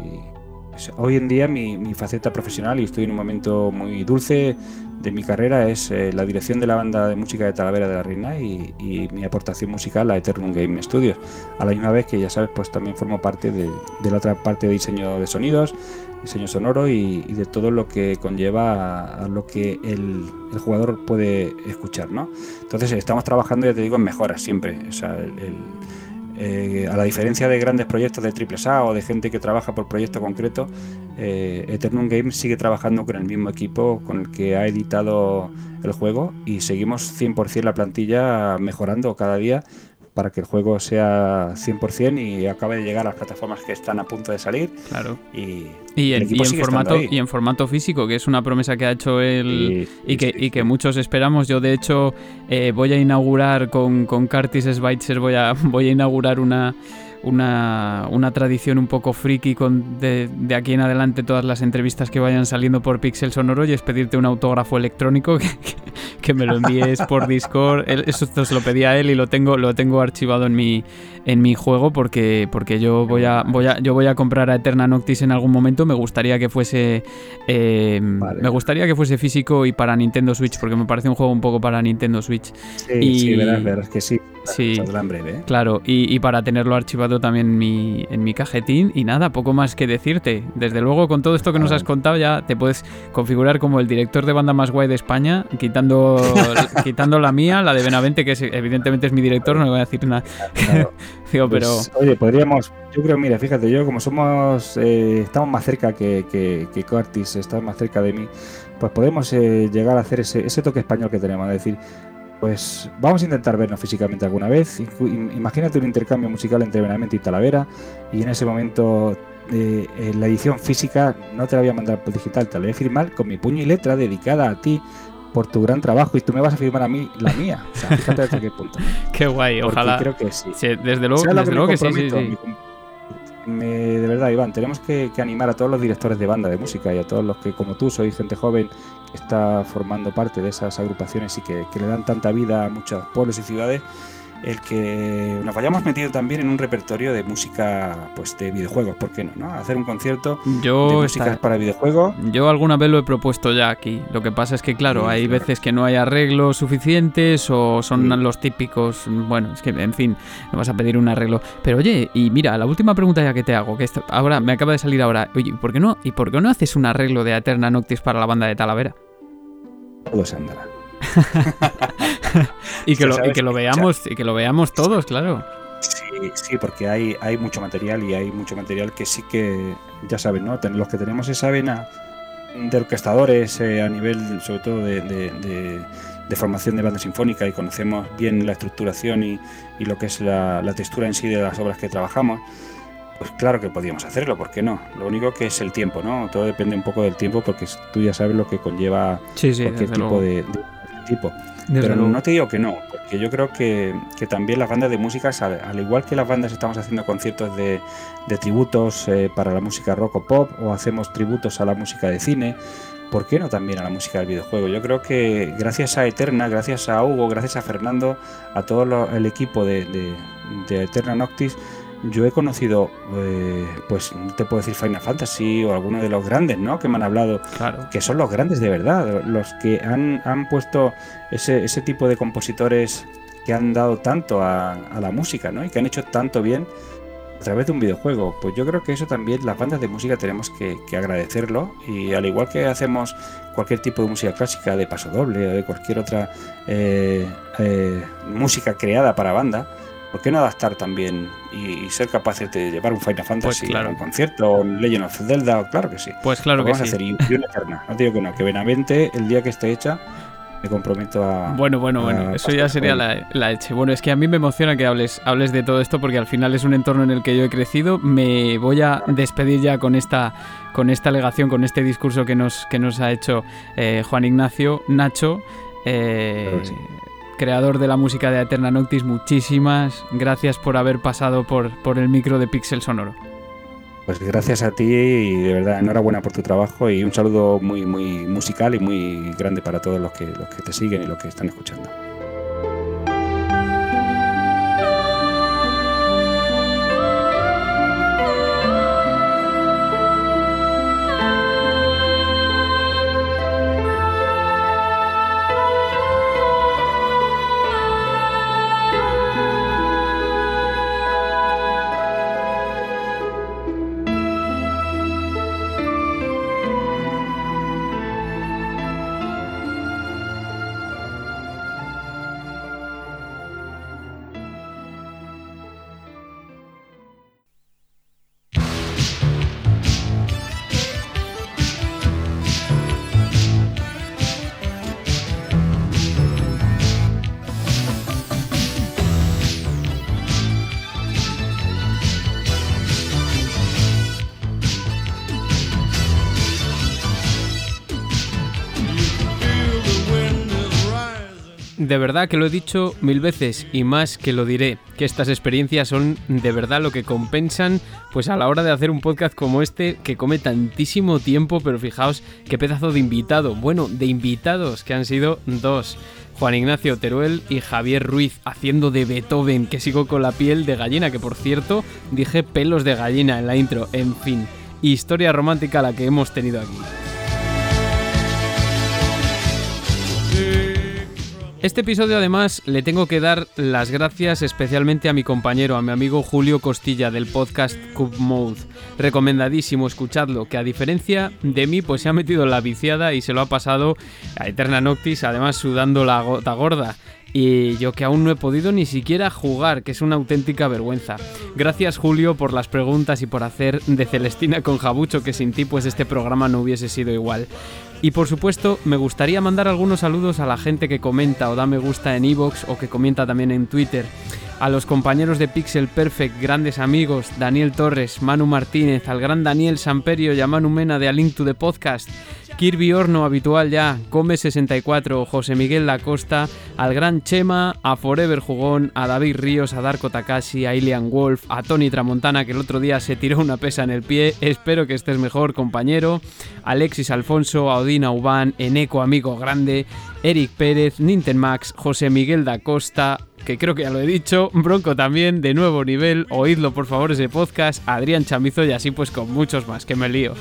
hoy en día mi, mi, faceta profesional, y estoy en un momento muy dulce de mi carrera, es eh, la dirección de la banda de música de Talavera de la Reina y, y, mi aportación musical a Eternum Game Studios. A la misma vez que ya sabes, pues también formo parte de, de la otra parte de diseño de sonidos, diseño sonoro y, y de todo lo que conlleva a, a lo que el, el, jugador puede escuchar, ¿no? Entonces estamos trabajando, ya te digo, en mejoras siempre. O sea, el, el eh, a la diferencia de grandes proyectos de triple A o de gente que trabaja por proyecto concreto, eh, Eternum Games sigue trabajando con el mismo equipo con el que ha editado el juego y seguimos 100% la plantilla mejorando cada día para que el juego sea 100% y acabe de llegar a las plataformas que están a punto de salir. Claro. Y, y en, y en formato y en formato físico, que es una promesa que ha hecho él y, y que, sí, y que muchos esperamos. Yo de hecho eh, voy a inaugurar con, con Curtis Schweitzer, voy a, voy a inaugurar una una, una, tradición un poco friki con de, de, aquí en adelante todas las entrevistas que vayan saliendo por Pixel Sonoro y es pedirte un autógrafo electrónico que, que me lo envíes por Discord. Eso se lo pedí a él y lo tengo, lo tengo archivado en mi, en mi juego porque, porque yo, voy a, voy a, yo voy a comprar a Eterna Noctis en algún momento. Me gustaría que fuese eh, vale. me gustaría que fuese físico y para Nintendo Switch porque me parece un juego un poco para Nintendo Switch. Sí, y, sí verás, verás que sí. Sí, breve, ¿eh? claro, y, y, para tenerlo archivado también en mi, en mi cajetín. Y nada, poco más que decirte. Desde luego, con todo esto que nos has contado, ya te puedes configurar como el director de banda más guay de España, quitando, quitando la mía, la de Benavente, que es, evidentemente es mi director, no le voy a decir nada. Claro. Digo, pero... Pues, oye, podríamos. Yo creo, mira, fíjate, yo como somos. Eh, estamos más cerca que, que, que Curtis, estás más cerca de mí, pues podemos eh, llegar a hacer ese, ese toque español que tenemos, es decir pues vamos a intentar vernos físicamente alguna vez. Imagínate un intercambio musical entre Benavente y Talavera y en ese momento eh, la edición física no te la voy a mandar por digital, te la voy a firmar con mi puño y letra dedicada a ti por tu gran trabajo y tú me vas a firmar a mí la mía. O sea, fíjate hasta qué punto. qué guay, Porque ojalá. Creo que sí. sí desde luego, desde luego que sí, sí, sí. Mi, de verdad, Iván, tenemos que, animar a todos los directores de banda de música y a todos los que, como tú, sois gente joven que está formando parte de esas agrupaciones y que, le dan tanta vida a muchos pueblos y ciudades el que nos vayamos metido también en un repertorio de música pues de videojuegos, ¿por qué no? no? Hacer un concierto de música para videojuegos. Yo alguna vez lo he propuesto ya aquí. Lo que pasa es que, claro, hay veces que no hay arreglos suficientes o son los típicos. Bueno, es que, en fin, no vas a pedir un arreglo. Pero oye, y mira, la última pregunta ya que te hago, que ahora me acaba de salir ahora. Oye, ¿por qué no, ¿y por qué no haces un arreglo de Eterna Noctis para la banda de Talavera? Todo se andará. y, que lo, que lo veamos, y que lo veamos todos, claro. Sí, sí, porque hay, hay mucho material y hay mucho material que sí que, ya saben, ¿no? Los que tenemos esa vena de orquestadores eh, a nivel, sobre todo, de, formación de banda sinfónica y conocemos bien la estructuración y, lo que es la, textura en sí de las obras que trabajamos, pues claro que podíamos hacerlo, ¿por qué no? Lo único que es el tiempo, ¿no? Todo depende un poco del tiempo porque tú ya sabes lo que conlleva cualquier tipo de, tipo. Pero no te digo que no, porque yo creo que, también las bandas de música, al, igual que las bandas estamos haciendo conciertos de, tributos eh, para la música rock o pop, o hacemos tributos a la música de cine, ¿por qué no también a la música del videojuego? Yo creo que gracias a Eterna, gracias a Hugo, gracias a Fernando, a todo el equipo de, de Eterna Noctis, yo he conocido, eh, pues no te puedo decir Final Fantasy o alguno de los grandes, ¿no? Que me han hablado, que son los grandes de verdad, los que han, han puesto ese, ese, tipo de compositores que han dado tanto a, la música, ¿no? Y que han hecho tanto bien a través de un videojuego. Pues yo creo que eso también las bandas de música tenemos que, agradecerlo y al igual que hacemos cualquier tipo de música clásica, de paso doble o de cualquier otra eh, eh, música creada para banda, ¿por qué no adaptar también y, ser capaces de llevar un Final Fantasy pues a un concierto o un Legend of Zelda? Claro que sí. Pues claro que vamos sí. a hacer y, una eterna. No digo que no, que Benavente, el día que esté hecha, me comprometo a. Bueno, bueno, bueno, eso ya sería la, la. Bueno, es que a mí me emociona que hables, hables de todo esto porque al final es un entorno en el que yo he crecido. Me voy a despedir ya con esta, con esta alegación, con este discurso que nos, que nos ha hecho eh, Juan Ignacio Nacho. Eh, creador de la música de Eterna Noctis, muchísimas gracias por haber pasado por, por el micro de Pixel Sonoro. Pues gracias a ti y de verdad enhorabuena por tu trabajo y un saludo muy muy musical y muy grande para todos los que, los que te siguen y los que están escuchando. De verdad que lo he dicho mil veces y más que lo diré, que estas experiencias son de verdad lo que compensan pues a la hora de hacer un podcast como este que come tantísimo tiempo, pero fijaos qué pedazo de invitado, bueno, de invitados que han sido dos. Juan Ignacio Teruel y Javier Ruiz haciendo de Beethoven, que sigo con la piel de gallina, que por cierto dije pelos de gallina en la intro, en fin, historia romántica la que hemos tenido aquí. Este episodio además le tengo que dar las gracias especialmente a mi compañero, a mi amigo Julio Costilla del podcast Cube Mode. Recomendadísimo escuchadlo, que a diferencia de mí pues se ha metido en la viciada y se lo ha pasado a Eterna Noctis, además sudando la gota gorda. Y yo que aún no he podido ni siquiera jugar, que es una auténtica vergüenza. Gracias Julio por las preguntas y por hacer de Celestina con Jabucho, que sin ti pues este programa no hubiese sido igual. Y por supuesto, me gustaría mandar algunos saludos a la gente que comenta o da me gusta en iVoox o que comenta también en Twitter. A los compañeros de Pixel Perfect, grandes amigos, Daniel Torres, Manu Martínez, al gran Daniel Samperio y a Manu Mena de A Link to the Podcast. Kirby Horno habitual ya, Come64, José Miguel La Costa, al gran Chema, a Forever Jugón, a David Ríos, a Darko Takashi, a Ilian Wolf, a Tony Tramontana que el otro día se tiró una pesa en el pie, espero que estés mejor compañero, Alexis Alfonso, a Odina Ubán, Eneco Amigo Grande, Eric Pérez, Max, José Miguel Da Costa, que creo que ya lo he dicho, Bronco también, de nuevo nivel, oídlo por favor ese podcast, Adrián Chamizo y así pues con muchos más, que me lío.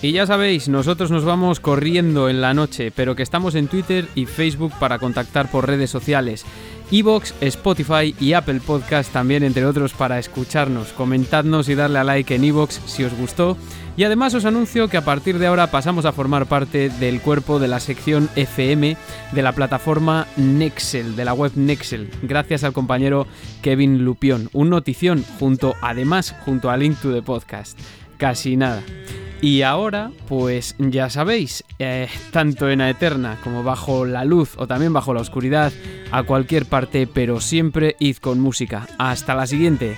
Y ya sabéis, nosotros nos vamos corriendo en la noche, pero que estamos en Twitter y Facebook para contactar por redes sociales. Evox, Spotify y Apple Podcast también, entre otros, para escucharnos. Comentadnos y darle a like en Evox si os gustó. Y además os anuncio que a partir de ahora pasamos a formar parte del cuerpo de la sección FM de la plataforma Nexel, de la web Nexel, gracias al compañero Kevin Lupión. Un notición junto, además, junto a Link to the Podcast. Casi nada. Y ahora, pues ya sabéis, eh, tanto en Aeterna como bajo la luz o también bajo la oscuridad, a cualquier parte, pero siempre id con música. Hasta la siguiente.